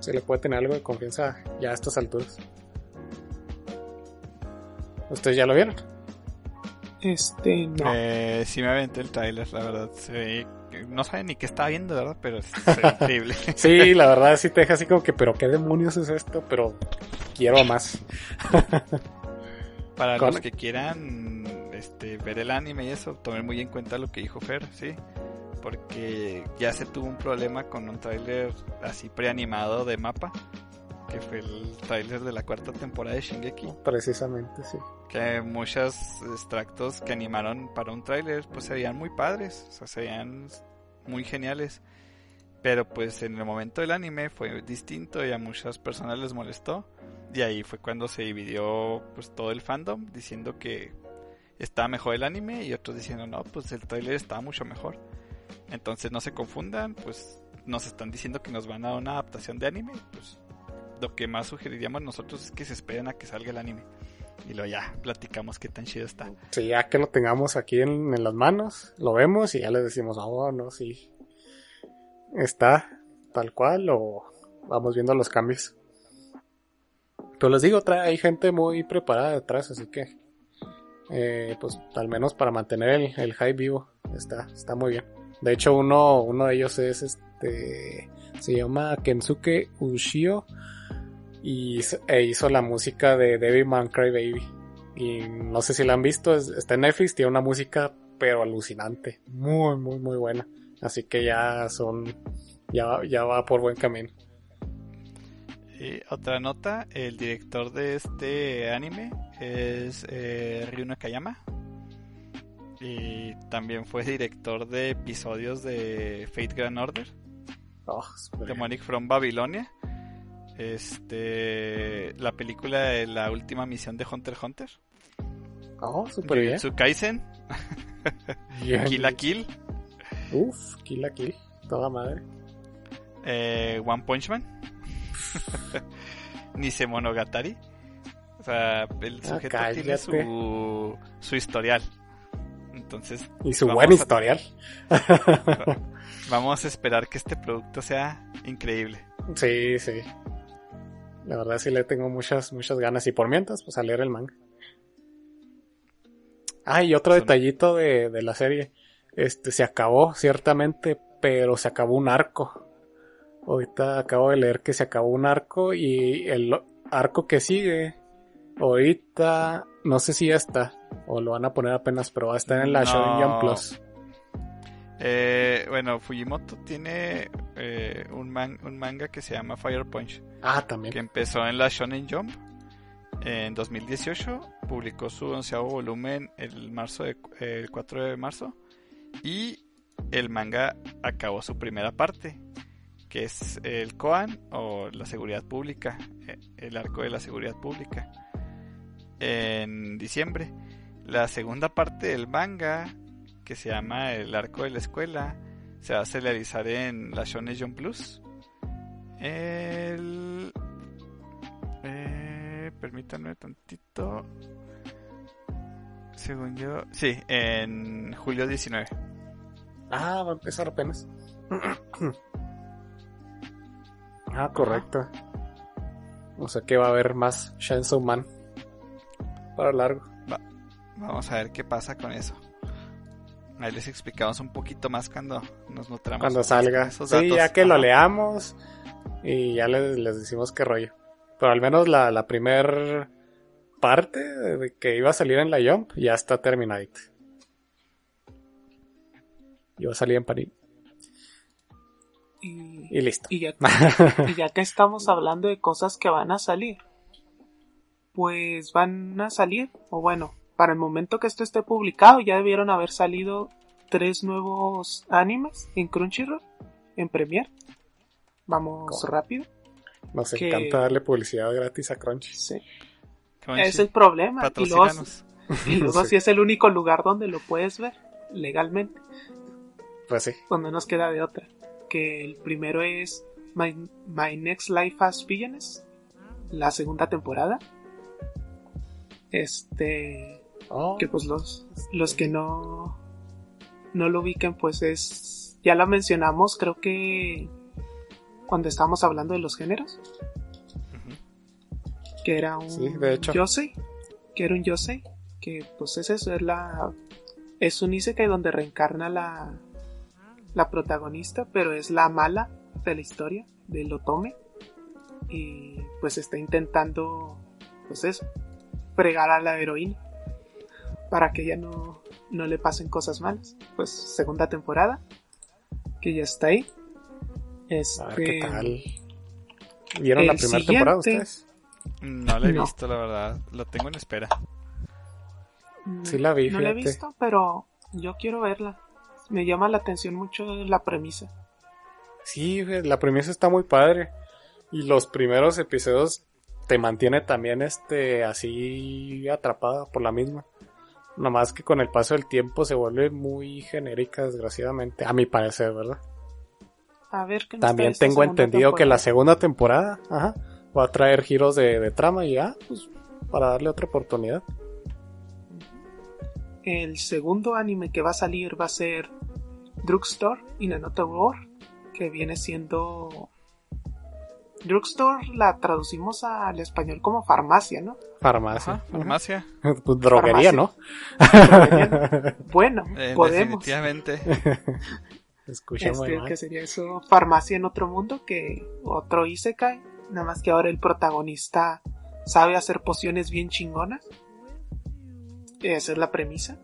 C: Se le puede tener algo de confianza ya a estas alturas. ¿Ustedes ya lo vieron?
B: Este, no.
D: Eh, sí me aventé el trailer, la verdad. Se ve- No sabe ni qué estaba viendo, ¿verdad? Pero ve [laughs] increíble.
C: Sí, la [laughs] verdad sí te deja así como que, pero qué demonios es esto, pero quiero más. [laughs]
D: Para
C: Con-
D: los que quieran este, ver el anime y eso, tomen muy en cuenta lo que dijo Fer, ¿sí? Porque ya se tuvo un problema con un tráiler así preanimado de mapa, que fue el tráiler de la cuarta temporada de Shingeki,
C: Precisamente, sí.
D: que muchos extractos que animaron para un tráiler pues se veían muy padres, o sea, se veían muy geniales. Pero pues en el momento del anime fue distinto y a muchas personas les molestó. Y ahí fue cuando se dividió pues todo el fandom diciendo que estaba mejor el anime y otros diciendo no, pues el tráiler estaba mucho mejor. Entonces no se confundan, pues nos están diciendo que nos van a dar una adaptación de anime, pues lo que más sugeriríamos nosotros es que se esperen a que salga el anime. Y luego ya platicamos qué tan chido está.
C: Sí, ya que lo tengamos aquí en, las manos, lo vemos y ya le decimos, oh, no, sí. Está tal cual o vamos viendo los cambios. Pero les digo, hay gente muy preparada detrás, así que, eh, pues al menos para mantener el, el hype vivo, está, está muy bien. De hecho, uno, uno de ellos es este, se llama Kensuke Ushio y hizo- e hizo la música de Devilman Crybaby. Y no sé si la han visto, es- está en Netflix, tiene una música pero alucinante, muy muy muy buena. Así que ya son, ya, va- ya va por buen camino.
D: Y otra nota, el director de este anime es eh, Ryu Nakayama. Y también fue director de episodios de Fate Grand Order,
C: Oh.
D: Demonic from Babylonia. Este, la película de la última misión de Hunter x Hunter.
C: Oh, súper bien.
D: Kaisen,
C: Bien.
D: Kill la Kill,
C: Uf, Kill la Kill, toda madre.
D: eh, One Punch Man, [laughs] Nise Monogatari. O sea, el
C: Ah,
D: sujeto tiene su, su historial. Entonces,
C: Y su buen
D: a-
C: historial.
D: vamos a esperar que este producto sea increíble.
C: Sí, sí. La verdad sí le tengo muchas, muchas ganas. Y por mientras, pues a leer el manga. Ah, y otro detallito de, de la serie. Este, se acabó, ciertamente, pero se acabó un arco. Ahorita acabo de leer que se acabó un arco y el arco que sigue, ahorita, no sé si ya está, o lo van a poner apenas, pero va a estar en la
D: No.
C: Shonen Jump Plus.
D: Eh, bueno, Fujimoto tiene eh, un, man- un manga que se llama Fire Punch,
C: Ah, también.
D: que empezó en la Shonen Jump en 2018 publicó su onceavo volumen el, marzo de- el 4 de marzo y el manga acabó su primera parte, que es el Koan o la seguridad pública, eh, el arco de la seguridad pública, en diciembre. La segunda parte del manga, que se llama el arco de la escuela, se va a serializar en la Shonen Jump Plus. El... Eh, permítanme tantito. Según yo... Sí, en julio 19.
C: Ah, va a empezar apenas. [clears throat] ah, correcto. O sea que va a haber más Chainsaw Man. Para largo.
D: Vamos a ver qué pasa con eso. Ahí les explicamos un poquito más cuando nos nutramos.
C: Cuando salga.
D: esos
C: Sí,
D: datos.
C: ya que lo leamos. Y ya les, les decimos qué rollo. Pero al menos la, la primer parte de que iba a salir en la Jump ya está terminadita. Iba a salir en París.
B: Y,
C: Y listo.
B: y ya, [laughs] y ya que estamos hablando de cosas que van a salir, pues van a salir, o bueno, para el momento que esto esté publicado, ya debieron haber salido tres nuevos animes en Crunchyroll, en Premiere. Vamos
C: ¿Cómo?
B: rápido.
C: Nos
B: que-
C: encanta darle publicidad gratis a Crunchy.
B: Sí.
D: Crunchy,
B: Es el problema. Y luego, y [laughs] luego
C: Sí.
B: si es el único lugar donde lo puedes ver legalmente.
C: Pues sí.
B: no nos queda de otra. Que el primero es My, My Next Life as Villains, la segunda temporada. Este,
C: Oh,
B: que pues los, los que no, no lo ubiquen, pues es, ya la mencionamos, creo que cuando estábamos hablando de los géneros, que era un
C: Sí, de hecho.
B: Yosei, que era un Yosei, que pues es eso, es la, es un Isekai donde reencarna la, la protagonista, pero es la mala de la historia, del Otome, y pues está intentando, pues eso, fregar a la heroína, para que ella no, no le pasen cosas malas. Pues segunda temporada, que ya está ahí. Este,
C: a ver qué tal. ¿Vieron la primera temporada ustedes?
D: No lo he
B: No.
D: visto, la verdad. Lo tengo en espera.
B: Mm,
C: Sí la vi,
B: No la he visto, pero yo quiero verla. Me llama la atención mucho la premisa.
C: Sí, la premisa está muy padre. Y los primeros episodios te mantiene también este así atrapada por la misma. Nomás que con el paso del tiempo se vuelve muy genérica, desgraciadamente. A mi parecer, ¿verdad?
B: A ver qué nos
C: También tengo entendido que la segunda temporada ajá, va a traer giros de, de trama y ya, pues para darle otra oportunidad.
B: El segundo anime que va a salir va a ser Drugstore in Another World, que viene siendo... Drugstore la traducimos al español como farmacia, ¿no?
C: Farmacia.
D: Ajá, farmacia. [laughs]
C: Pues, droguería,
B: Farmacia.
C: ¿no? [laughs]
B: Bueno,
D: Eh,
B: podemos.
D: definitivamente. [laughs]
C: Escucha muy
B: Este,
C: mal.
B: que sería eso, Farmacia en otro mundo, que otro Isekai, nada más que ahora el protagonista sabe hacer pociones bien chingonas. Esa es la premisa,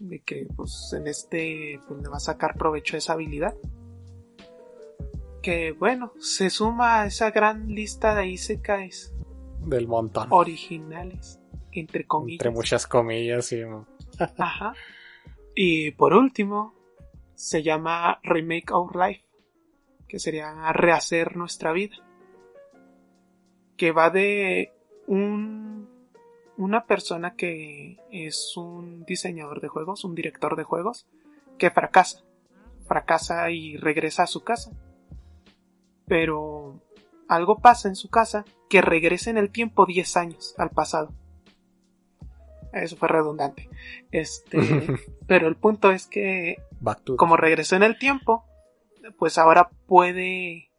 B: de que pues en este pues le va a sacar provecho de esa habilidad. Que bueno, se suma a esa gran lista de Isekais
C: Del montón.
B: originales, entre comillas.
C: Entre muchas comillas y...
B: Ajá. Y por último, se llama Remake Our Life, que sería rehacer nuestra vida. Que va de un, una persona que es un diseñador de juegos, un director de juegos, que fracasa. Fracasa y regresa a su casa. Pero algo pasa en su casa que regresa en el tiempo 10 años al pasado. Eso fue redundante. Este, [laughs] pero el punto es que como regresó en el tiempo, pues ahora puede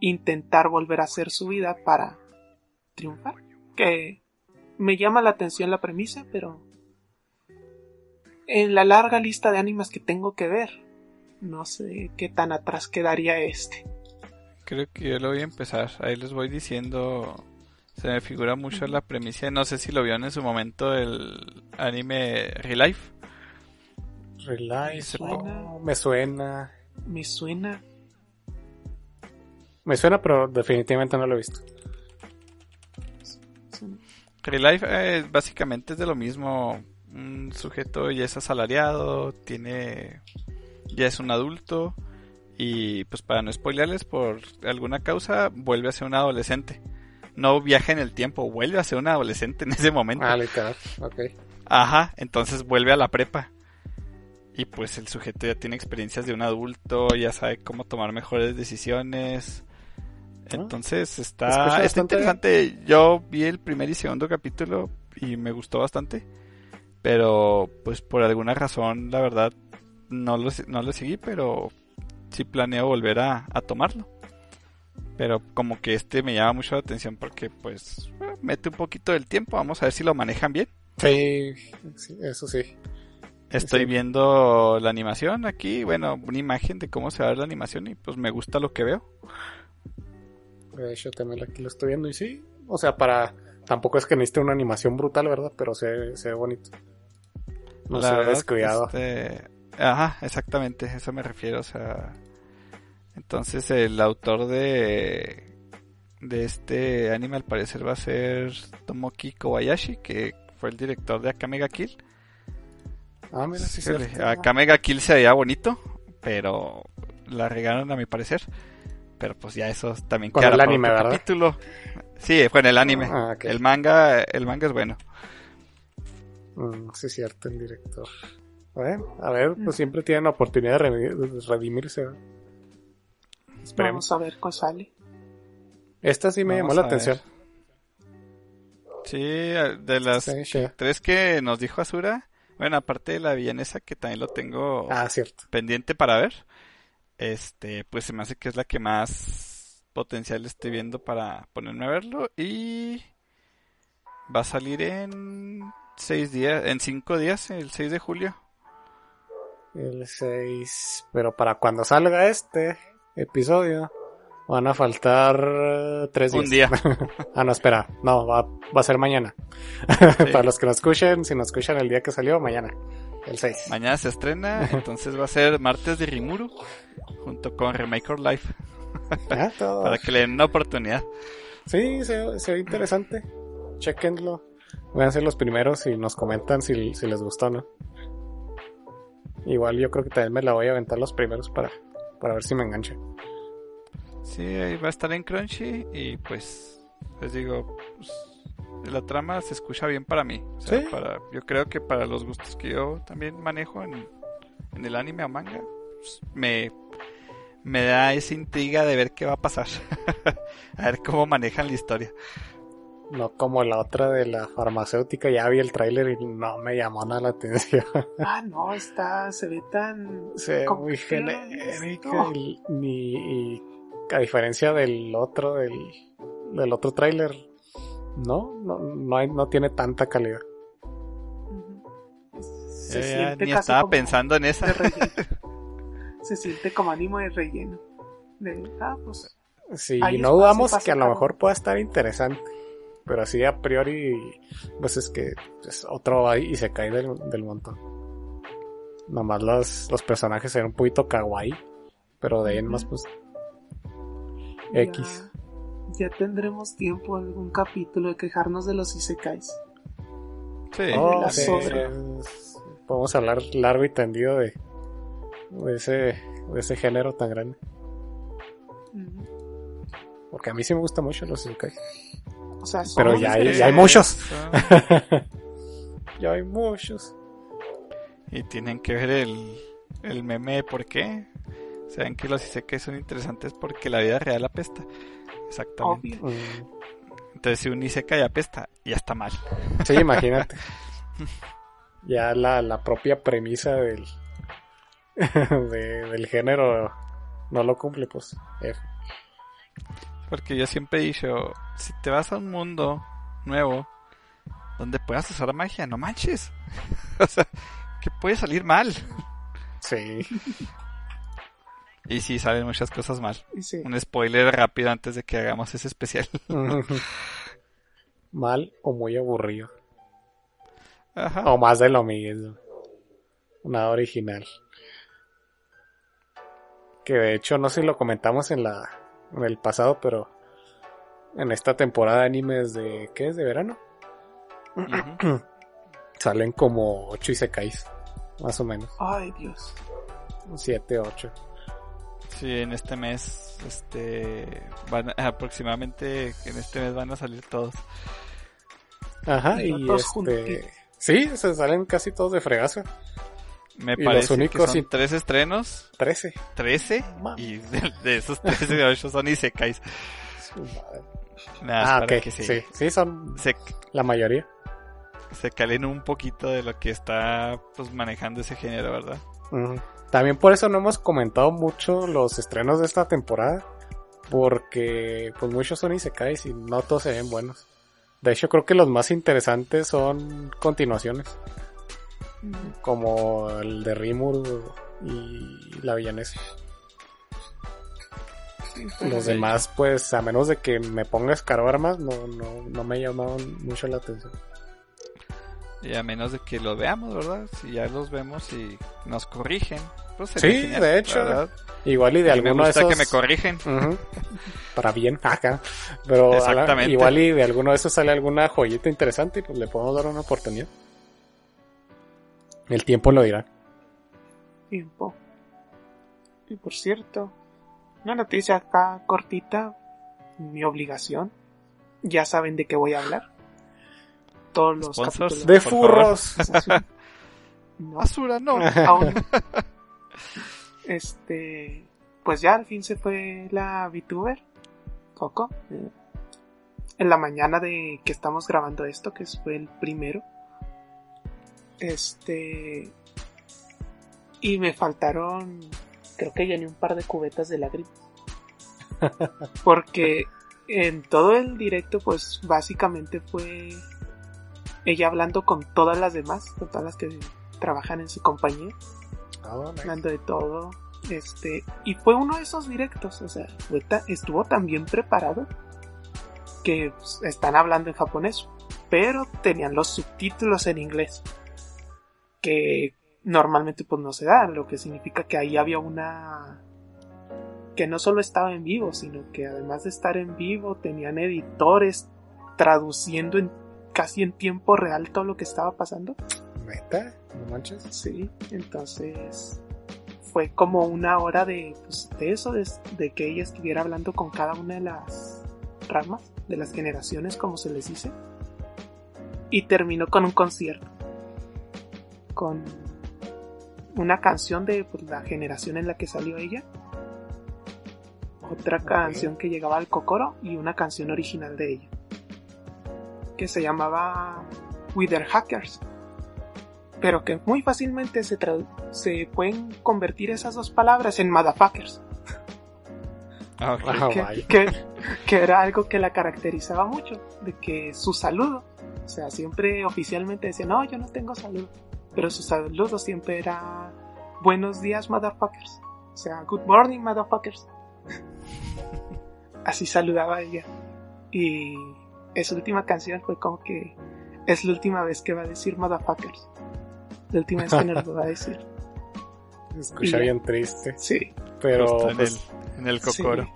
B: intentar volver a hacer su vida para triunfar. Que me llama la atención la premisa, pero en la larga lista de animes que tengo que ver, no sé qué tan atrás quedaría este.
D: Creo que yo lo voy a empezar. Ahí les voy diciendo. Se me figura mucho la premisa. No sé si lo vieron en su momento el anime Relife.
C: Relife. Oh, me suena.
B: Me suena.
C: Me suena, pero definitivamente no lo he visto.
D: Real Life eh, básicamente es de lo mismo. Un sujeto ya es asalariado, tiene ya es un adulto y pues para no spoilerles por alguna causa vuelve a ser un adolescente. No viaja en el tiempo, vuelve a ser un adolescente en ese momento.
C: Ah, literal, ok.
D: Ajá, entonces vuelve a la prepa. Y pues el sujeto ya tiene experiencias de un adulto, ya sabe cómo tomar mejores decisiones. Entonces está, está interesante. Yo vi el primer y segundo capítulo y me gustó bastante. Pero pues por alguna razón, la verdad, no lo, no lo seguí, pero sí planeo volver a, a tomarlo. Pero como que este me llama mucho la atención porque pues mete un poquito del tiempo. Vamos a ver si lo manejan bien.
C: Sí, sí, eso sí.
D: Estoy
C: Sí.
D: viendo la animación aquí, bueno, una imagen de cómo se va a ver la animación y pues me gusta lo que veo.
C: De hecho, también aquí lo estoy viendo y sí. O sea, para. Tampoco es que necesite una animación brutal, ¿verdad? Pero se, se ve bonito. No
D: La
C: se ve descuidado.
D: este, Ajá, exactamente, eso me refiero, o sea... Entonces el autor de... De este anime al parecer va a ser Tomoki Kobayashi, que fue el director de Akame ga Kill.
C: Ah, mira, sí,
D: Híjole,
C: cierto.
D: Akame ga Kill se veía bonito, pero la regaron a mi parecer. Pero pues ya eso también
C: Con
D: quedará
C: el
D: para
C: anime,
D: otro
C: ¿verdad?
D: capítulo. Sí, fue en el anime.
C: Ah.
D: El manga, el manga es bueno.
C: Mm, sí, cierto, el director. Bueno, a ver, pues siempre tienen la oportunidad de redimirse. Esperemos.
B: Vamos a ver cuál sale.
C: Esta sí me
D: Vamos
C: llamó la atención.
D: Sí, de las
C: Sí, sí.
D: tres que nos dijo Azura, bueno, aparte de la villanesa que también lo tengo
C: Ah, cierto.
D: pendiente para ver, este, pues se me hace que es la que más potencial estoy viendo para ponerme a verlo y va a salir en seis días, en cinco días, el 6 de julio.
C: El 6. Pero para cuando salga este episodio, van a faltar eh, tres días.
D: Un día. [laughs]
C: ah, no, espera. No, va, va a ser mañana. [laughs] para los que nos escuchen, si nos escuchan el día que salió, mañana. El 6.
D: Mañana se estrena, [laughs] entonces va a ser martes de Rimuru junto con Remake Or Life
C: Ah,
D: para que le den una oportunidad.
C: Sí, se, se ve interesante. Chequenlo. Voy a ser los primeros y nos comentan si, si les gustó o no. Igual yo creo que también me la voy a aventar los primeros para, para ver si me engancha.
D: Sí, ahí va a estar en Crunchy y pues les digo, pues, la trama se escucha bien para mí. O sea,
C: Sí.
D: para, yo creo que para los gustos que yo también manejo en, en el anime o manga, pues, me, me da esa intriga de ver qué va a pasar. [laughs] a ver cómo manejan la historia.
C: No como la otra de la farmacéutica, ya vi el tráiler y no me llamó nada la atención. [laughs]
B: Ah, no, está, se ve tan...
C: Se ve muy genérica y, ni- y a diferencia del otro, del, del otro tráiler, no, no, no, hay- no tiene tanta calidad.
B: Se
D: ya
B: siente
D: ni
B: casi
D: estaba
B: como
D: pensando en esa. [laughs]
B: Se siente como ánimo de relleno. De, ah, pues,
C: Sí, no dudamos que a lo mejor pueda estar interesante. Pero así a priori, pues es que es otro ahí y se cae del, del montón. Nomás los, los personajes eran un poquito kawaii. Pero de ahí en más, pues. X.
B: Ya, tendremos tiempo algún capítulo de quejarnos de los isekais.
D: Sí.
C: Oh,
B: la
C: sí,
B: sobra.
C: es- Podemos hablar largo y tendido de, de, ese, de ese género tan grande. Porque a mí sí me gusta mucho los isekai.
B: O sea,
C: Pero ya hay-
B: diferentes.
C: ya hay muchos. [laughs] Ya hay muchos.
D: Y tienen que ver el, el meme de por qué. Saben que los isekais son interesantes porque la vida real apesta. Exactamente.
B: Obvio.
D: Entonces si un isekai apesta, ya está mal.
C: Sí, imagínate. [laughs] ya la, la propia premisa del, [laughs] de- del género no lo cumple, pues. F.
D: Porque yo siempre he dicho, si te vas a un mundo nuevo donde puedas usar magia, no manches. [laughs] o sea, que puede salir mal.
C: Sí.
D: Y sí, salen muchas cosas mal.
B: Sí.
D: Un spoiler rápido antes de que hagamos ese especial.
C: Mal o muy aburrido.
D: Ajá.
C: O más de lo mismo. Nada original. Que de hecho no sé si lo comentamos en la en el pasado, pero en esta temporada de animes de ¿qué es? de verano.
D: Ujú.
C: Salen como 8 Isekais, más o menos.
B: Ay, Dios.
C: 7, 8.
D: Sí, en este mes, este, van aproximadamente en este mes van a salir todos.
C: Ajá,
B: Y
C: y
B: todos
C: este...
B: juntitos.
C: Sí, se salen casi todos de fregazo.
D: Me
C: Y los
D: parece
C: únicos
D: que son
C: in-
D: tres estrenos,
C: 13.
D: 13,
C: Ma-
D: y de, de esos 13 de 8 son Isekais. Nada,
C: Ah,
D: para que
C: sí.
D: se,
C: sí, son
D: se,
C: la mayoría.
D: se calen un poquito de lo que está pues manejando ese género, ¿verdad?
C: También por eso no hemos comentado mucho los estrenos de esta temporada. Porque pues muchos son Isekais y no todos se ven buenos. De hecho creo que los más interesantes son continuaciones. Como el de Rimuru y la villanesa. Los demás pues a menos de que me ponga a escarbar más no, no, no me llamaron mucho la atención.
D: Y a menos de que los veamos, ¿verdad? Si ya los vemos y nos corrigen. Pues sería
C: Sí,
D: genial,
C: de hecho.
D: verdad.
C: Igual y de
D: me
C: alguno de esos...
D: que me corrigen.
C: Para bien, [laughs] acá. Pero la- igual y de alguno de esos sale alguna joyita interesante y pues le podemos dar una oportunidad. El tiempo lo dirá.
B: tiempo. Y por cierto, una noticia acá cortita, mi obligación. Ya saben de qué voy a hablar. Todos los
D: Sponsors.
B: capítulos.
C: De furros. [laughs]
B: No,
D: Basura, no.
B: aún no. [laughs] Este, pues ya al fin se fue la VTuber, Coco. eh, En la mañana de que estamos grabando esto, que fue el primero. Este, y me faltaron, creo que llené un par de cubetas de lágrimas. [laughs] Porque en todo el directo, pues básicamente fue ella hablando con todas las demás, con todas las que trabajan en su compañía
C: Oh, nice.
B: hablando de todo. Este, y fue uno de esos directos, o sea, estuvo tan bien preparado que pues, están hablando en japonés, pero tenían los subtítulos en inglés, que normalmente pues no se dan, lo que significa que ahí había una que no solo estaba en vivo, sino que además de estar en vivo tenían editores traduciendo en casi en tiempo real todo lo que estaba pasando.
C: ¿Neta? ¿No manches?
B: Sí, entonces fue como una hora de, pues, de eso, de, de que ella estuviera hablando con cada una de las ramas, de las generaciones, como se les dice. Y terminó con un concierto. Con una canción de pues, la generación en la que salió ella. Otra canción que llegaba al Kokoro y una canción original de ella. Que se llamaba Wither Hackers pero que muy fácilmente se, se pueden convertir esas dos palabras en motherfuckers,
D: Ah, [laughs]
B: que era algo que la caracterizaba mucho, de que su saludo, o sea, siempre oficialmente decía, no, yo no tengo saludo, pero su saludo siempre era buenos días, motherfuckers, o sea, good morning, motherfuckers. [laughs] Así saludaba ella. Y esa última canción fue como que es la última vez que va a decir motherfuckers. La última vez que nos lo va a decir.
C: Se [laughs] escucha
B: Y-
C: bien triste.
B: Sí,
C: Pero
D: en,
C: pues,
D: el, en el cocoro.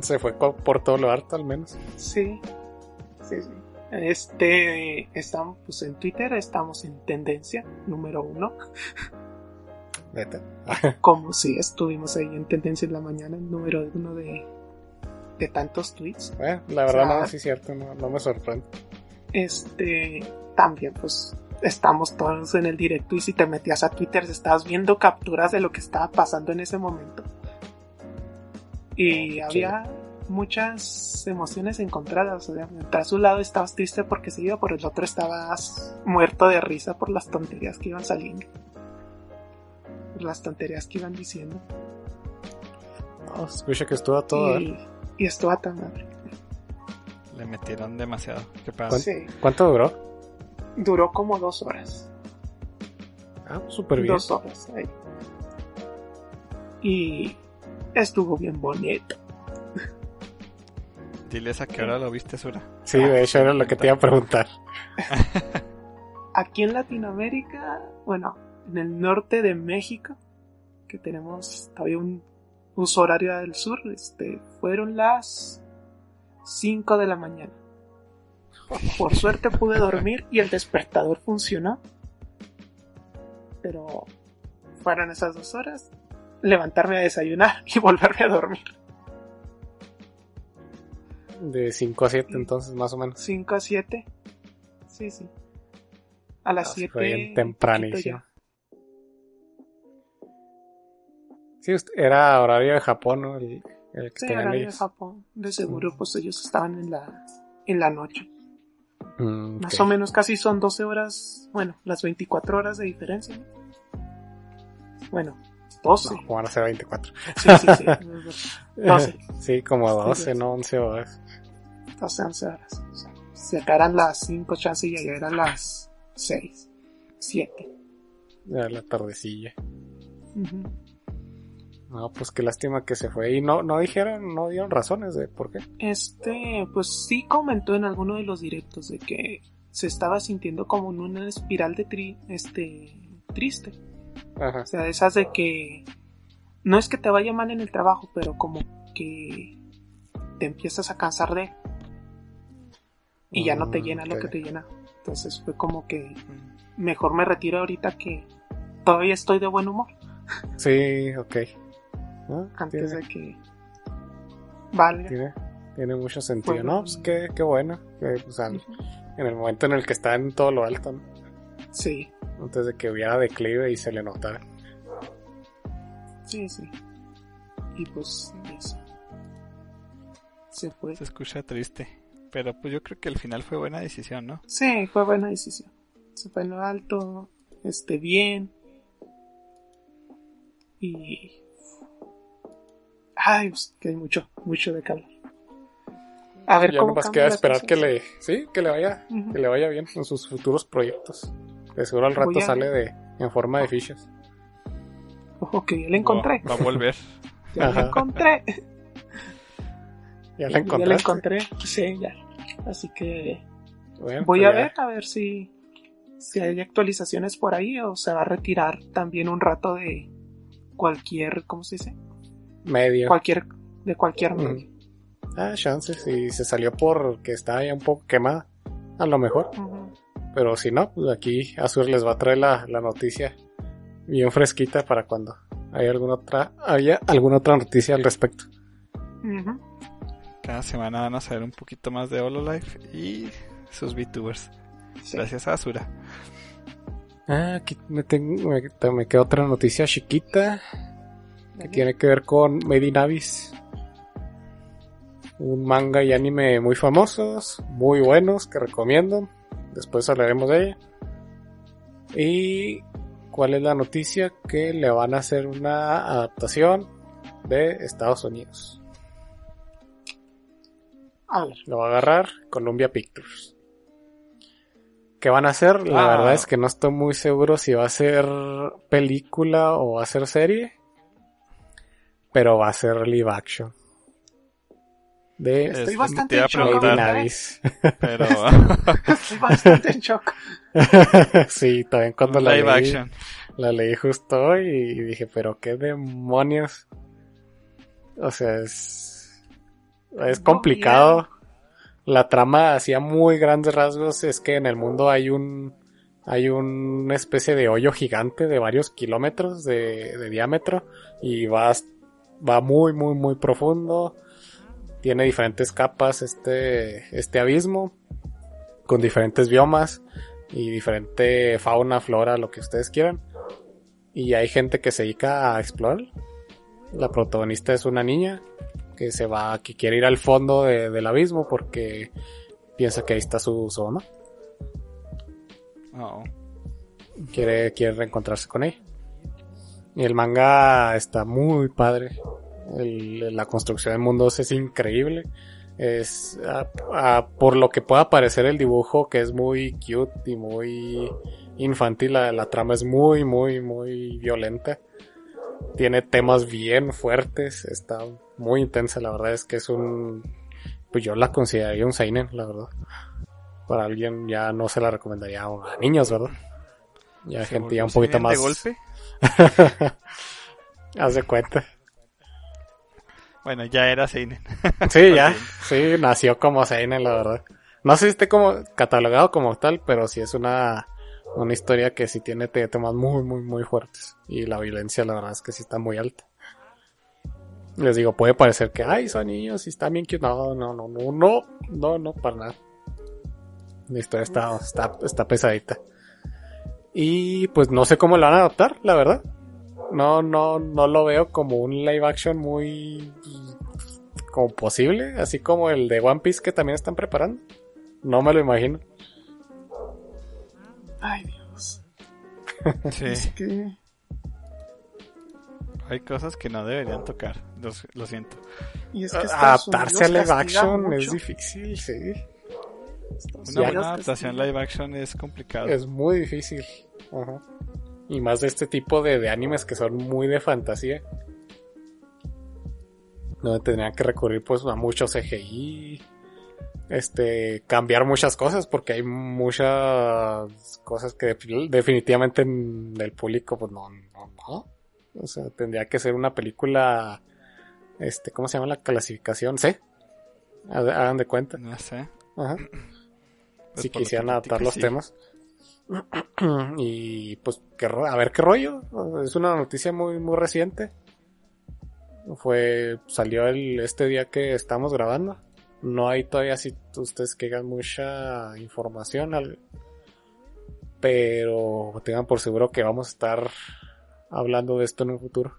C: se fue por todo lo harto al menos.
B: sí, sí, sí. Este, estamos pues en Twitter, estamos en tendencia número uno.
C: Neta.
B: Como si estuvimos ahí en tendencia en la mañana, el número uno de, de tantos tweets.
C: Eh, la verdad
B: O sea,
C: no, sí es cierto, no, no me sorprende.
B: Este, también pues estamos todos en el directo y si te metías a Twitter estabas viendo capturas de lo que estaba pasando en ese momento. Y había muchas emociones encontradas. O sea, tras un lado estabas triste porque se iba, por el otro estabas muerto de risa por las tonterías que iban saliendo. Por las tonterías que iban diciendo.
C: No, se escucha que estuvo a todo.
B: y, y estuvo a tan madre.
D: Le metieron demasiado. ¿Qué pasa?
C: ¿Cuánto?
B: Sí,
C: ¿Cuánto duró?
B: duró como dos horas.
C: Ah, súper bien.
B: Dos horas ahí. Y estuvo bien bonito.
D: Diles a qué hora lo viste, Sura.
C: Sí, de hecho era lo que te iba a preguntar. [laughs]
B: Aquí en Latinoamérica, bueno, en el norte de México, que tenemos todavía un uso horario del sur, este, fueron las 5 de la mañana. Por suerte pude dormir y el despertador funcionó. Pero fueron esas dos horas. Levantarme a desayunar [laughs] y volverme a dormir.
C: De 5 a 7 entonces, más o menos.
B: 5 a 7. Sí, sí. A las
C: Ah,
B: 7.
C: fue bien tempranísimo. Sí, era horario de Japón, ¿no? El, el que
B: Sí,
C: tenían
B: horario de
C: ellos.
B: Japón. De seguro, pues ellos estaban en la, en la noche.
C: Mm,
B: Más o menos casi son 12 horas, bueno, las 24 horas de diferencia. ¿no? Bueno, 12.
C: No, a ser 24.
B: Sí, sí, sí. [laughs] 12.
C: sí, como 12, no 11 horas.
B: 12, 11 horas. O sea, acá eran las 5 chances y eran las 6, 7.
C: Ya la tardecilla. No, pues qué lástima que se fue. Y no, no dijeron, no dieron razones de por qué.
B: Este, pues sí comentó en alguno de los directos de que se estaba sintiendo como en una espiral de tri, este, triste.
C: Ajá.
B: O sea, esas de que no es que te vaya mal en el trabajo, pero como que te empiezas a cansar de. Y ya no te
C: Mm,
B: llena lo que te llena. Entonces fue como que mejor me retiro ahorita que todavía estoy de buen humor.
C: Sí, ok. Ah,
B: Antes
C: tiene,
B: de que valga.
C: tiene, tiene mucho sentido.
B: Bueno.
C: no, pues qué, qué bueno. Que, o sea,
B: Ujú.
C: en el momento en el que está en todo lo alto, ¿no?
B: Sí,
C: antes de que hubiera declive y se le notara.
B: sí, sí. Y pues eso. Se fue.
D: Se escucha triste. Pero pues yo creo que al final fue buena decisión, ¿no?
B: Sí, fue buena decisión. Se fue en lo alto, esté bien. Y. Ay, pues, que hay mucho, mucho de calor. A ver
C: Ya
B: cómo
C: nomás queda esperar que le, sí, que le vaya, que le vaya bien en sus futuros proyectos. De seguro al rato
B: a-
C: sale de, en forma de fichas.
B: Ojo, que ya la encontré.
D: Va, va a volver. [laughs]
B: Ya la
C: Ajá.
B: encontré.
C: Ya la
B: Ya la
C: encontré.
B: encontré. Sí, ya. Así que
C: Bueno,
B: voy
C: pues
B: a
C: ya.
B: ver, a ver si, si hay actualizaciones por ahí o se va a retirar también un rato de cualquier, ¿cómo se dice?
C: Medio.
B: Cualquier, de cualquier
C: Ujú.
B: medio.
C: Ah, chances. Si se salió porque estaba ya un poco quemada. A lo mejor. Pero si no, pues aquí Azur les va a traer la, la noticia bien fresquita para cuando haya alguna otra, haya alguna otra noticia al respecto.
B: Ujú.
D: Cada semana van a saber un poquito más de Hololive y sus VTubers.
B: Sí.
D: Gracias a Asura.
C: Ah, aquí me, tengo, me, me queda otra noticia chiquita que tiene que ver con Made in Abyss. Un manga y anime muy famosos, muy buenos, que recomiendo. Después hablaremos de ella. Y cuál es la noticia que le van a hacer una adaptación de Estados Unidos. Lo va a agarrar Columbia Pictures. ¿Qué van a hacer? La
D: Ah.
C: verdad es que no estoy muy seguro si va a ser película o va a ser serie. Pero va a ser live action. De [laughs]
B: Estoy
D: Es- [laughs]
B: bastante en shock
D: pero
B: Estoy bastante en shock.
C: sí, también cuando la
D: live
C: leí,
D: action.
C: la leí justo hoy y dije, pero qué demonios. O sea, es, es complicado. La trama hacía muy grandes rasgos es que en el mundo hay un hay una especie de hoyo gigante de varios kilómetros de, de diámetro y va, va muy muy muy profundo. Tiene diferentes capas este este abismo con diferentes biomas y diferente fauna, flora, lo que ustedes quieran. Y hay gente que se dedica a explorar. La protagonista es una niña que se va, que quiere ir al fondo de- del abismo porque piensa que ahí está su, su mamá.
D: Oh.
C: Quiere, quiere reencontrarse con ella. Y el manga está muy padre. El- la construcción del mundo es increíble. Es por lo que pueda parecer el dibujo que es muy cute y muy infantil. La, la trama es muy, muy, muy violenta. Tiene temas bien fuertes. Está muy intensa. La verdad es que es un, pues yo la consideraría un seinen, la verdad. Para alguien ya no se la recomendaría a niños, ¿verdad? Ya
D: ¿Se
C: gente ya un poquito más.
D: de golpe? [laughs]
C: Haz de cuenta.
D: Bueno, ya era Seinen. [laughs]
C: Sí, ya. Sí, nació como Seinen, la verdad. No sé si esté como catalogado como tal, pero sí es una, una historia que sí tiene te- temas muy, muy, muy fuertes. Y la violencia, la verdad es que sí está muy alta. Les digo, puede parecer que, ay, son niños y están bien que no, no, no, no, no, no, no, para nada. La historia está, está, está pesadita. Y pues no sé cómo la van a adaptar, la verdad. No, no, no lo veo como un live action muy como posible, así como el de One Piece que también están preparando. No me lo imagino.
B: Ay, Dios.
D: Sí,
B: Es que.
D: hay cosas que no deberían tocar. Los- lo siento.
B: Y es que Estados
C: Adaptarse a live action es difícil, sí.
B: Estados
D: Una buena adaptación
B: castiga.
D: live action es complicado.
C: Es muy difícil. Ajá. Y más de este tipo de, de animes que son muy de fantasía. Donde tendrían que recurrir pues a mucho CGI. Este, cambiar muchas cosas porque hay muchas cosas que defi- definitivamente en el público pues no, no, no. O sea, tendría que ser una película, este, ¿cómo se llama la clasificación? C. Hagan de cuenta.
D: No sé.
C: Ajá
D: Pues
C: si quisieran adaptar los
D: sí.
C: temas. [clears throat] y pues a ver qué rollo. Es una noticia muy muy reciente. Fue salió el este día que estamos grabando. No hay todavía si ustedes que hagan mucha información al pero tengan por seguro que vamos a estar hablando de esto en un futuro.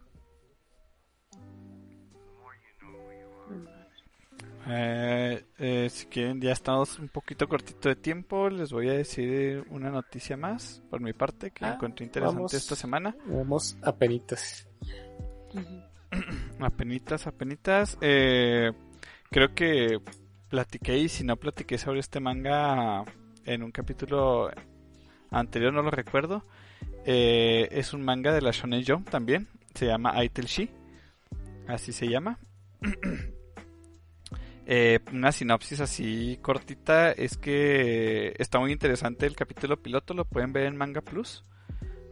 D: Eh, eh, si quieren, ya estamos un poquito cortito de tiempo. Les voy a decir una noticia más por mi parte que
C: Ah,
D: encontré interesante
C: vamos.
D: esta semana.
C: Vamos a penitas. [clears throat]
D: Apenitas, apenitas. Eh, creo que platiqué y si no platiqué sobre este manga en un capítulo anterior, no lo recuerdo. Eh, es un manga de la Shonen Jump también. Se llama Aitel Shi. Así se llama. [clears throat] Eh, una sinopsis así cortita es que está muy interesante el capítulo piloto. Lo pueden ver en Manga Plus.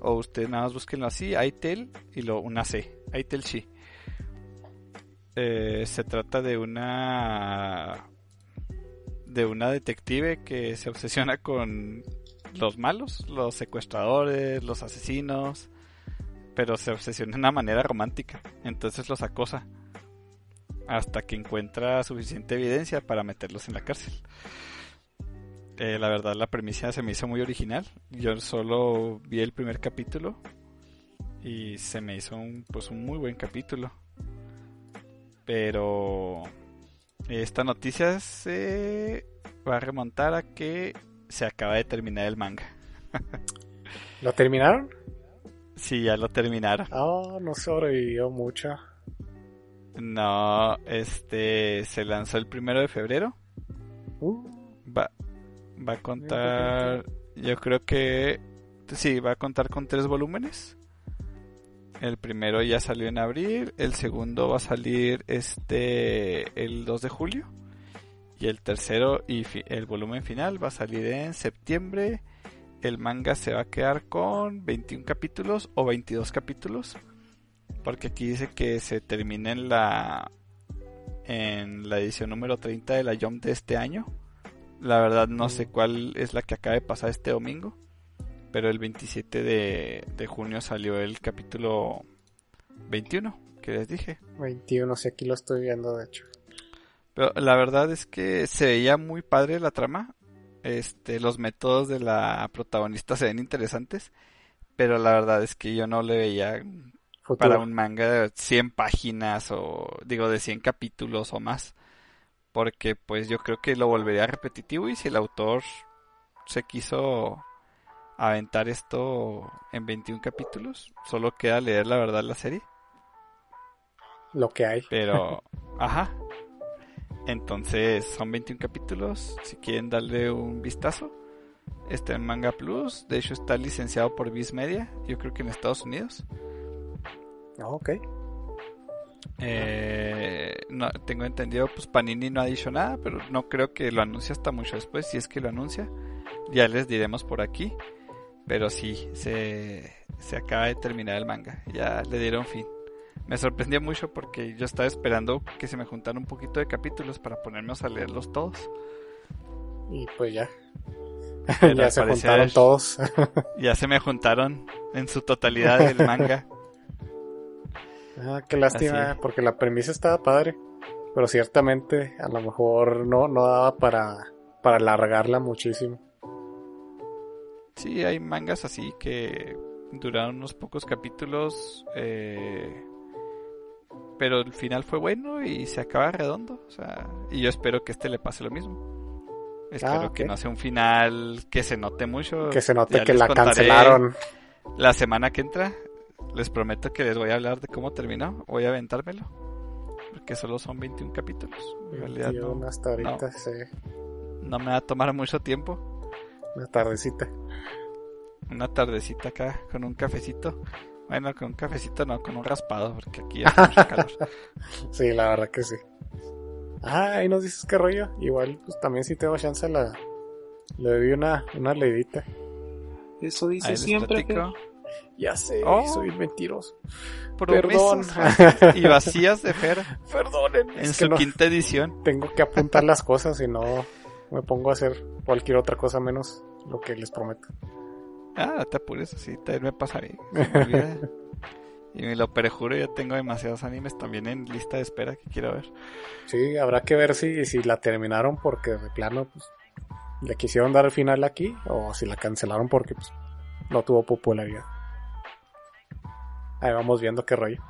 D: O ustedes nada más búsquenlo así, Aitel y lo una C, Aitel Shi. Eh, se trata de una de una detective que se obsesiona con los malos, los secuestradores, los asesinos, pero se obsesiona de una manera romántica, entonces los acosa hasta que encuentra suficiente evidencia para meterlos en la cárcel. Eh, la verdad la premisa se me hizo muy original. Yo solo vi el primer capítulo y se me hizo un, pues un muy buen capítulo. Pero esta noticia se va a remontar a que se acaba de terminar el manga. [laughs]
C: ¿Lo terminaron?
D: Sí, ya lo terminaron.
C: Ah, no sobrevivió mucho.
D: No, este se lanzó el primero de febrero.
C: Uh,
D: Va, va a contar, yo creo que sí, va a contar con tres volúmenes. El primero ya salió en abril, el segundo va a salir este el 2 de julio y el tercero y fi- el volumen final va a salir en septiembre. El manga se va a quedar con 21 capítulos o 22 capítulos porque aquí dice que se termina en la en la edición número 30 de la Jump de este año. La verdad no sé cuál es la que acaba de pasar este domingo. Pero el 27 de, de junio salió el capítulo 21, que les dije.
C: 21, sí, aquí lo estoy viendo, de hecho.
D: Pero la verdad es que se veía muy padre la trama. Este, los métodos de la protagonista se ven interesantes. Pero la verdad es que yo no le veía
C: Futuro.
D: para un manga de 100 páginas o digo de 100 capítulos o más. Porque pues yo creo que lo volvería repetitivo y si el autor se quiso aventar esto en 21 capítulos, solo queda leer la verdad la serie.
C: Lo que hay.
D: Pero, [laughs] ajá. Entonces son 21 capítulos. Si quieren darle un vistazo, está en Manga Plus. De hecho, está licenciado por Viz Media. Yo creo que en Estados Unidos.
C: Ah, ok.
D: Eh, no, tengo entendido, pues Panini no ha dicho nada, pero no creo que lo anuncie hasta mucho después. Si es que lo anuncia, ya les diremos por aquí. Pero sí, se, se acaba de terminar el manga. Ya le dieron fin. Me sorprendió mucho porque yo estaba esperando que se me juntaran un poquito de capítulos para ponernos a leerlos todos.
C: Y pues ya. [laughs]
D: Pero
C: ya se
D: parecer-
C: juntaron todos. [laughs]
D: Ya se me juntaron en su totalidad el manga. [laughs]
C: ah, qué lástima,
D: Así.
C: porque la premisa estaba padre. Pero ciertamente a lo mejor no, no daba para, para alargarla muchísimo.
D: Sí, hay mangas así que duraron unos pocos capítulos, eh, pero el final fue bueno y se acaba redondo. O sea, y yo espero que este le pase lo mismo. Espero
C: ok.
D: que no sea un final que se note mucho.
C: Que se note
D: Ya
C: que la cancelaron.
D: La semana que entra, les prometo que les voy a hablar de cómo terminó. Voy a aventármelo. Porque solo son 21 capítulos. En realidad no,
C: 21 hasta ahorita, sí.
D: no me va a tomar mucho tiempo.
C: Una tardecita.
D: Una tardecita acá con un cafecito. Bueno, con un cafecito no, con un raspado, porque aquí hace mucho calor. [laughs]
C: Sí, la verdad que sí. Ah, ahí nos dices qué rollo. Igual, pues también si tengo chance la... Le doy una, una leidita.
B: Eso dice siempre.
D: platico.
C: Ya sé,
D: Oh.
C: soy mentiroso.
D: Promesas
C: Perdón. [laughs]
D: y vacías de [laughs] Fer
C: Perdonen.
D: en su
C: que no-
D: quinta edición.
C: tengo que apuntar las cosas y no me pongo a hacer cualquier otra cosa menos lo que les prometo.
D: Ah, no te apures, así también me pasa a mí. me. [laughs] Y me lo perjuro, ya tengo demasiados animes también en lista de espera que quiero ver.
C: Sí, habrá que ver si, si la terminaron porque de plano pues, le quisieron dar el final aquí o si la cancelaron porque pues, no tuvo popularidad. Ahí vamos viendo qué rollo.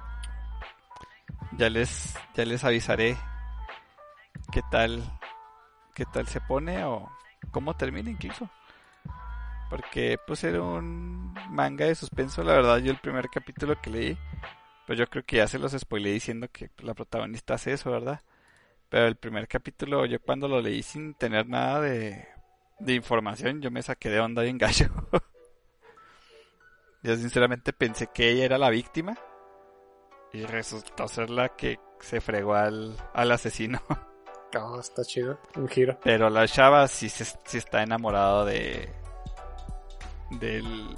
D: Ya les, ya les avisaré qué tal, qué tal se pone o cómo termina incluso. Porque pues era un manga de suspenso, la verdad yo el primer capítulo que leí, pues yo creo que ya se los spoileé diciendo que la protagonista hace eso, ¿verdad? Pero el primer capítulo yo cuando lo leí sin tener nada de, de información, yo me saqué de onda bien gallo. [laughs] yo sinceramente pensé que ella era la víctima y resultó ser la que se fregó al, al asesino. [laughs]
C: Está chido. Un giro.
D: Pero la chava sí, se, sí está enamorado de del,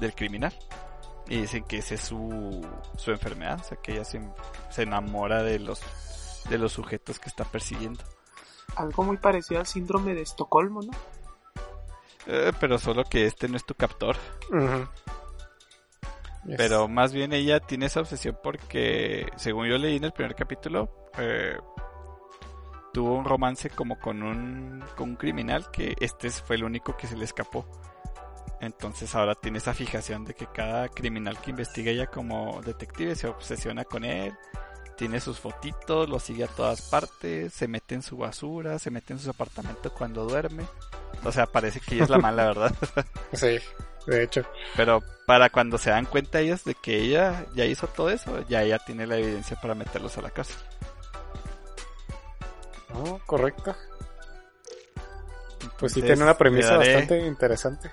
D: del criminal. Y dicen que esa es su, su enfermedad, o sea que ella se, se enamora de los de los sujetos que está persiguiendo.
B: Algo muy parecido al síndrome de Estocolmo, ¿no?
D: Eh, pero solo que este no es tu captor.
C: Yes.
D: Pero más bien ella tiene esa obsesión porque, según yo leí en el primer capítulo, eh, tuvo un romance como con un, con un criminal que este fue el único que se le escapó. Entonces ahora tiene esa fijación de que cada criminal que investiga ella como detective se obsesiona con él, tiene sus fotitos, lo sigue a todas partes, se mete en su basura, se mete en su apartamento cuando duerme. O sea, parece que ella es la mala, [laughs] ¿verdad?
C: Sí, de hecho.
D: Pero para cuando se dan cuenta ellos de que ella ya hizo todo eso, ya ella tiene la evidencia para meterlos a la cárcel.
C: No, correcto. Pues sí, tiene una premisa
D: daré-
C: bastante interesante.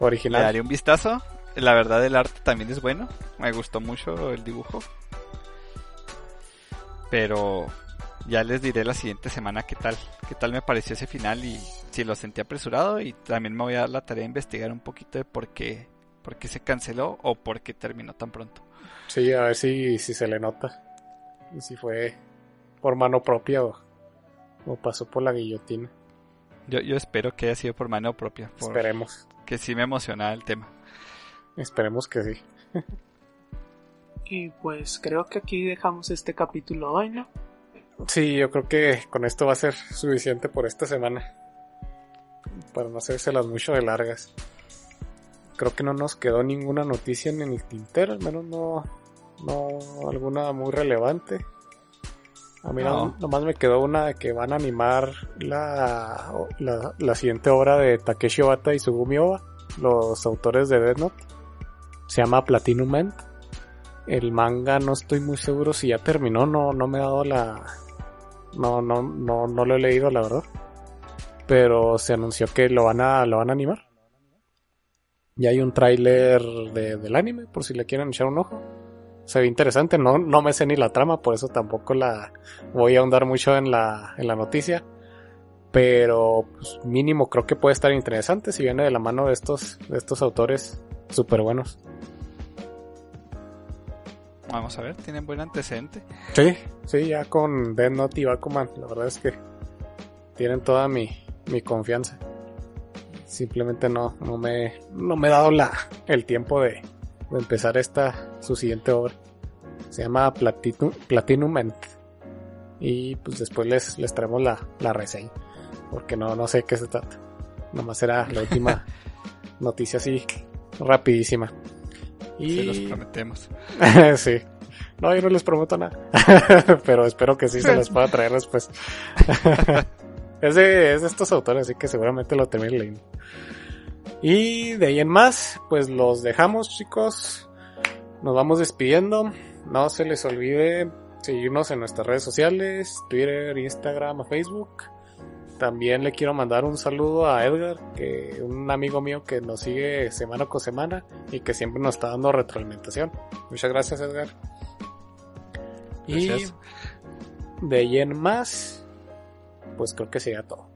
D: Le
C: Original.
D: daré un vistazo. La verdad el arte también es bueno. Me gustó mucho el dibujo. Pero ya les diré la siguiente semana qué tal. Qué tal me pareció ese final y si lo sentí apresurado. Y también me voy a dar la tarea de investigar un poquito de por qué, por qué se canceló o por qué terminó tan pronto.
C: Sí, a ver si, si se le nota. Y si fue por mano propia o, o pasó por la guillotina.
D: Yo, yo espero que haya sido por mano propia. por-
C: Esperemos.
D: que sí me emocionaba el tema.
C: Esperemos que sí.
B: Y pues creo que aquí dejamos este capítulo hoy, ¿no?
C: Sí, yo creo que con esto va a ser suficiente por esta semana. Para no hacérselas mucho de largas. Creo que no nos quedó ninguna noticia en el tintero, al menos no, no alguna muy relevante. A mí
D: No.
C: no- nomás me quedó una de que van a animar la, la, la siguiente obra de Takeshi Obata y Sugumi Oba, los autores de Death Note. Se llama Platinum End. El manga no estoy muy seguro si ya terminó, no, no me he dado la... No, no, no, no lo he leído, la verdad. Pero se anunció que lo van a, lo van a animar. Y hay un tráiler de- del anime, por si le quieren echar un ojo. Se ve interesante, no, no me sé ni la trama, por eso tampoco la voy a ahondar mucho en la, en la noticia. Pero pues, mínimo creo que puede estar interesante si viene de la mano de estos, de estos autores súper buenos.
D: Vamos a ver, tienen buen antecedente.
C: Sí, sí, ya con Death Note y Bakuman, la verdad es que tienen toda mi, mi confianza. Simplemente no, no me, no me he dado la, el tiempo de empezar esta, su siguiente obra. Se llama Platinum, Platinum End. Y pues después les, les traemos la, la reseña. Porque no, no sé qué se trata. Nomás era la [laughs] última noticia así rapidísima. Y...
D: Se los prometemos. [laughs]
C: sí. No, yo no les prometo nada. [laughs] Pero espero que sí se los pueda traer después. es, de, es de estos autores, así que seguramente lo termine leyendo. Y de ahí en más, pues los dejamos, chicos. Nos vamos despidiendo. No se les olvide seguirnos en nuestras redes sociales, Twitter, Instagram, Facebook. También le quiero mandar un saludo a Edgar, que un amigo mío que nos sigue semana con semana y que siempre nos está dando retroalimentación. Muchas gracias, Edgar.
D: Gracias.
C: Y de ahí en más, pues creo que sería todo.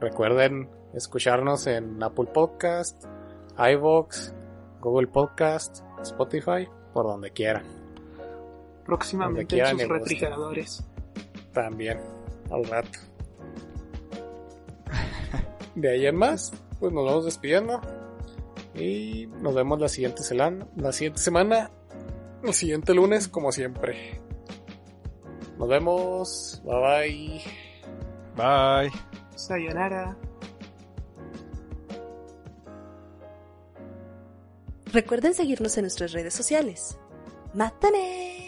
C: Recuerden escucharnos en Apple Podcast, iVoox, Google Podcast, Spotify, por donde quieran.
B: Próximamente
C: Donde quieran
B: en sus refrigeradores.
C: También, al rato. De ahí en más, pues nos vamos despidiendo. Y nos vemos la siguiente, semana, la siguiente semana. El siguiente lunes, como siempre. Nos vemos. Bye bye.
D: Bye.
B: Sayonara.
A: Recuerden seguirnos en nuestras redes sociales. ¡Mátane!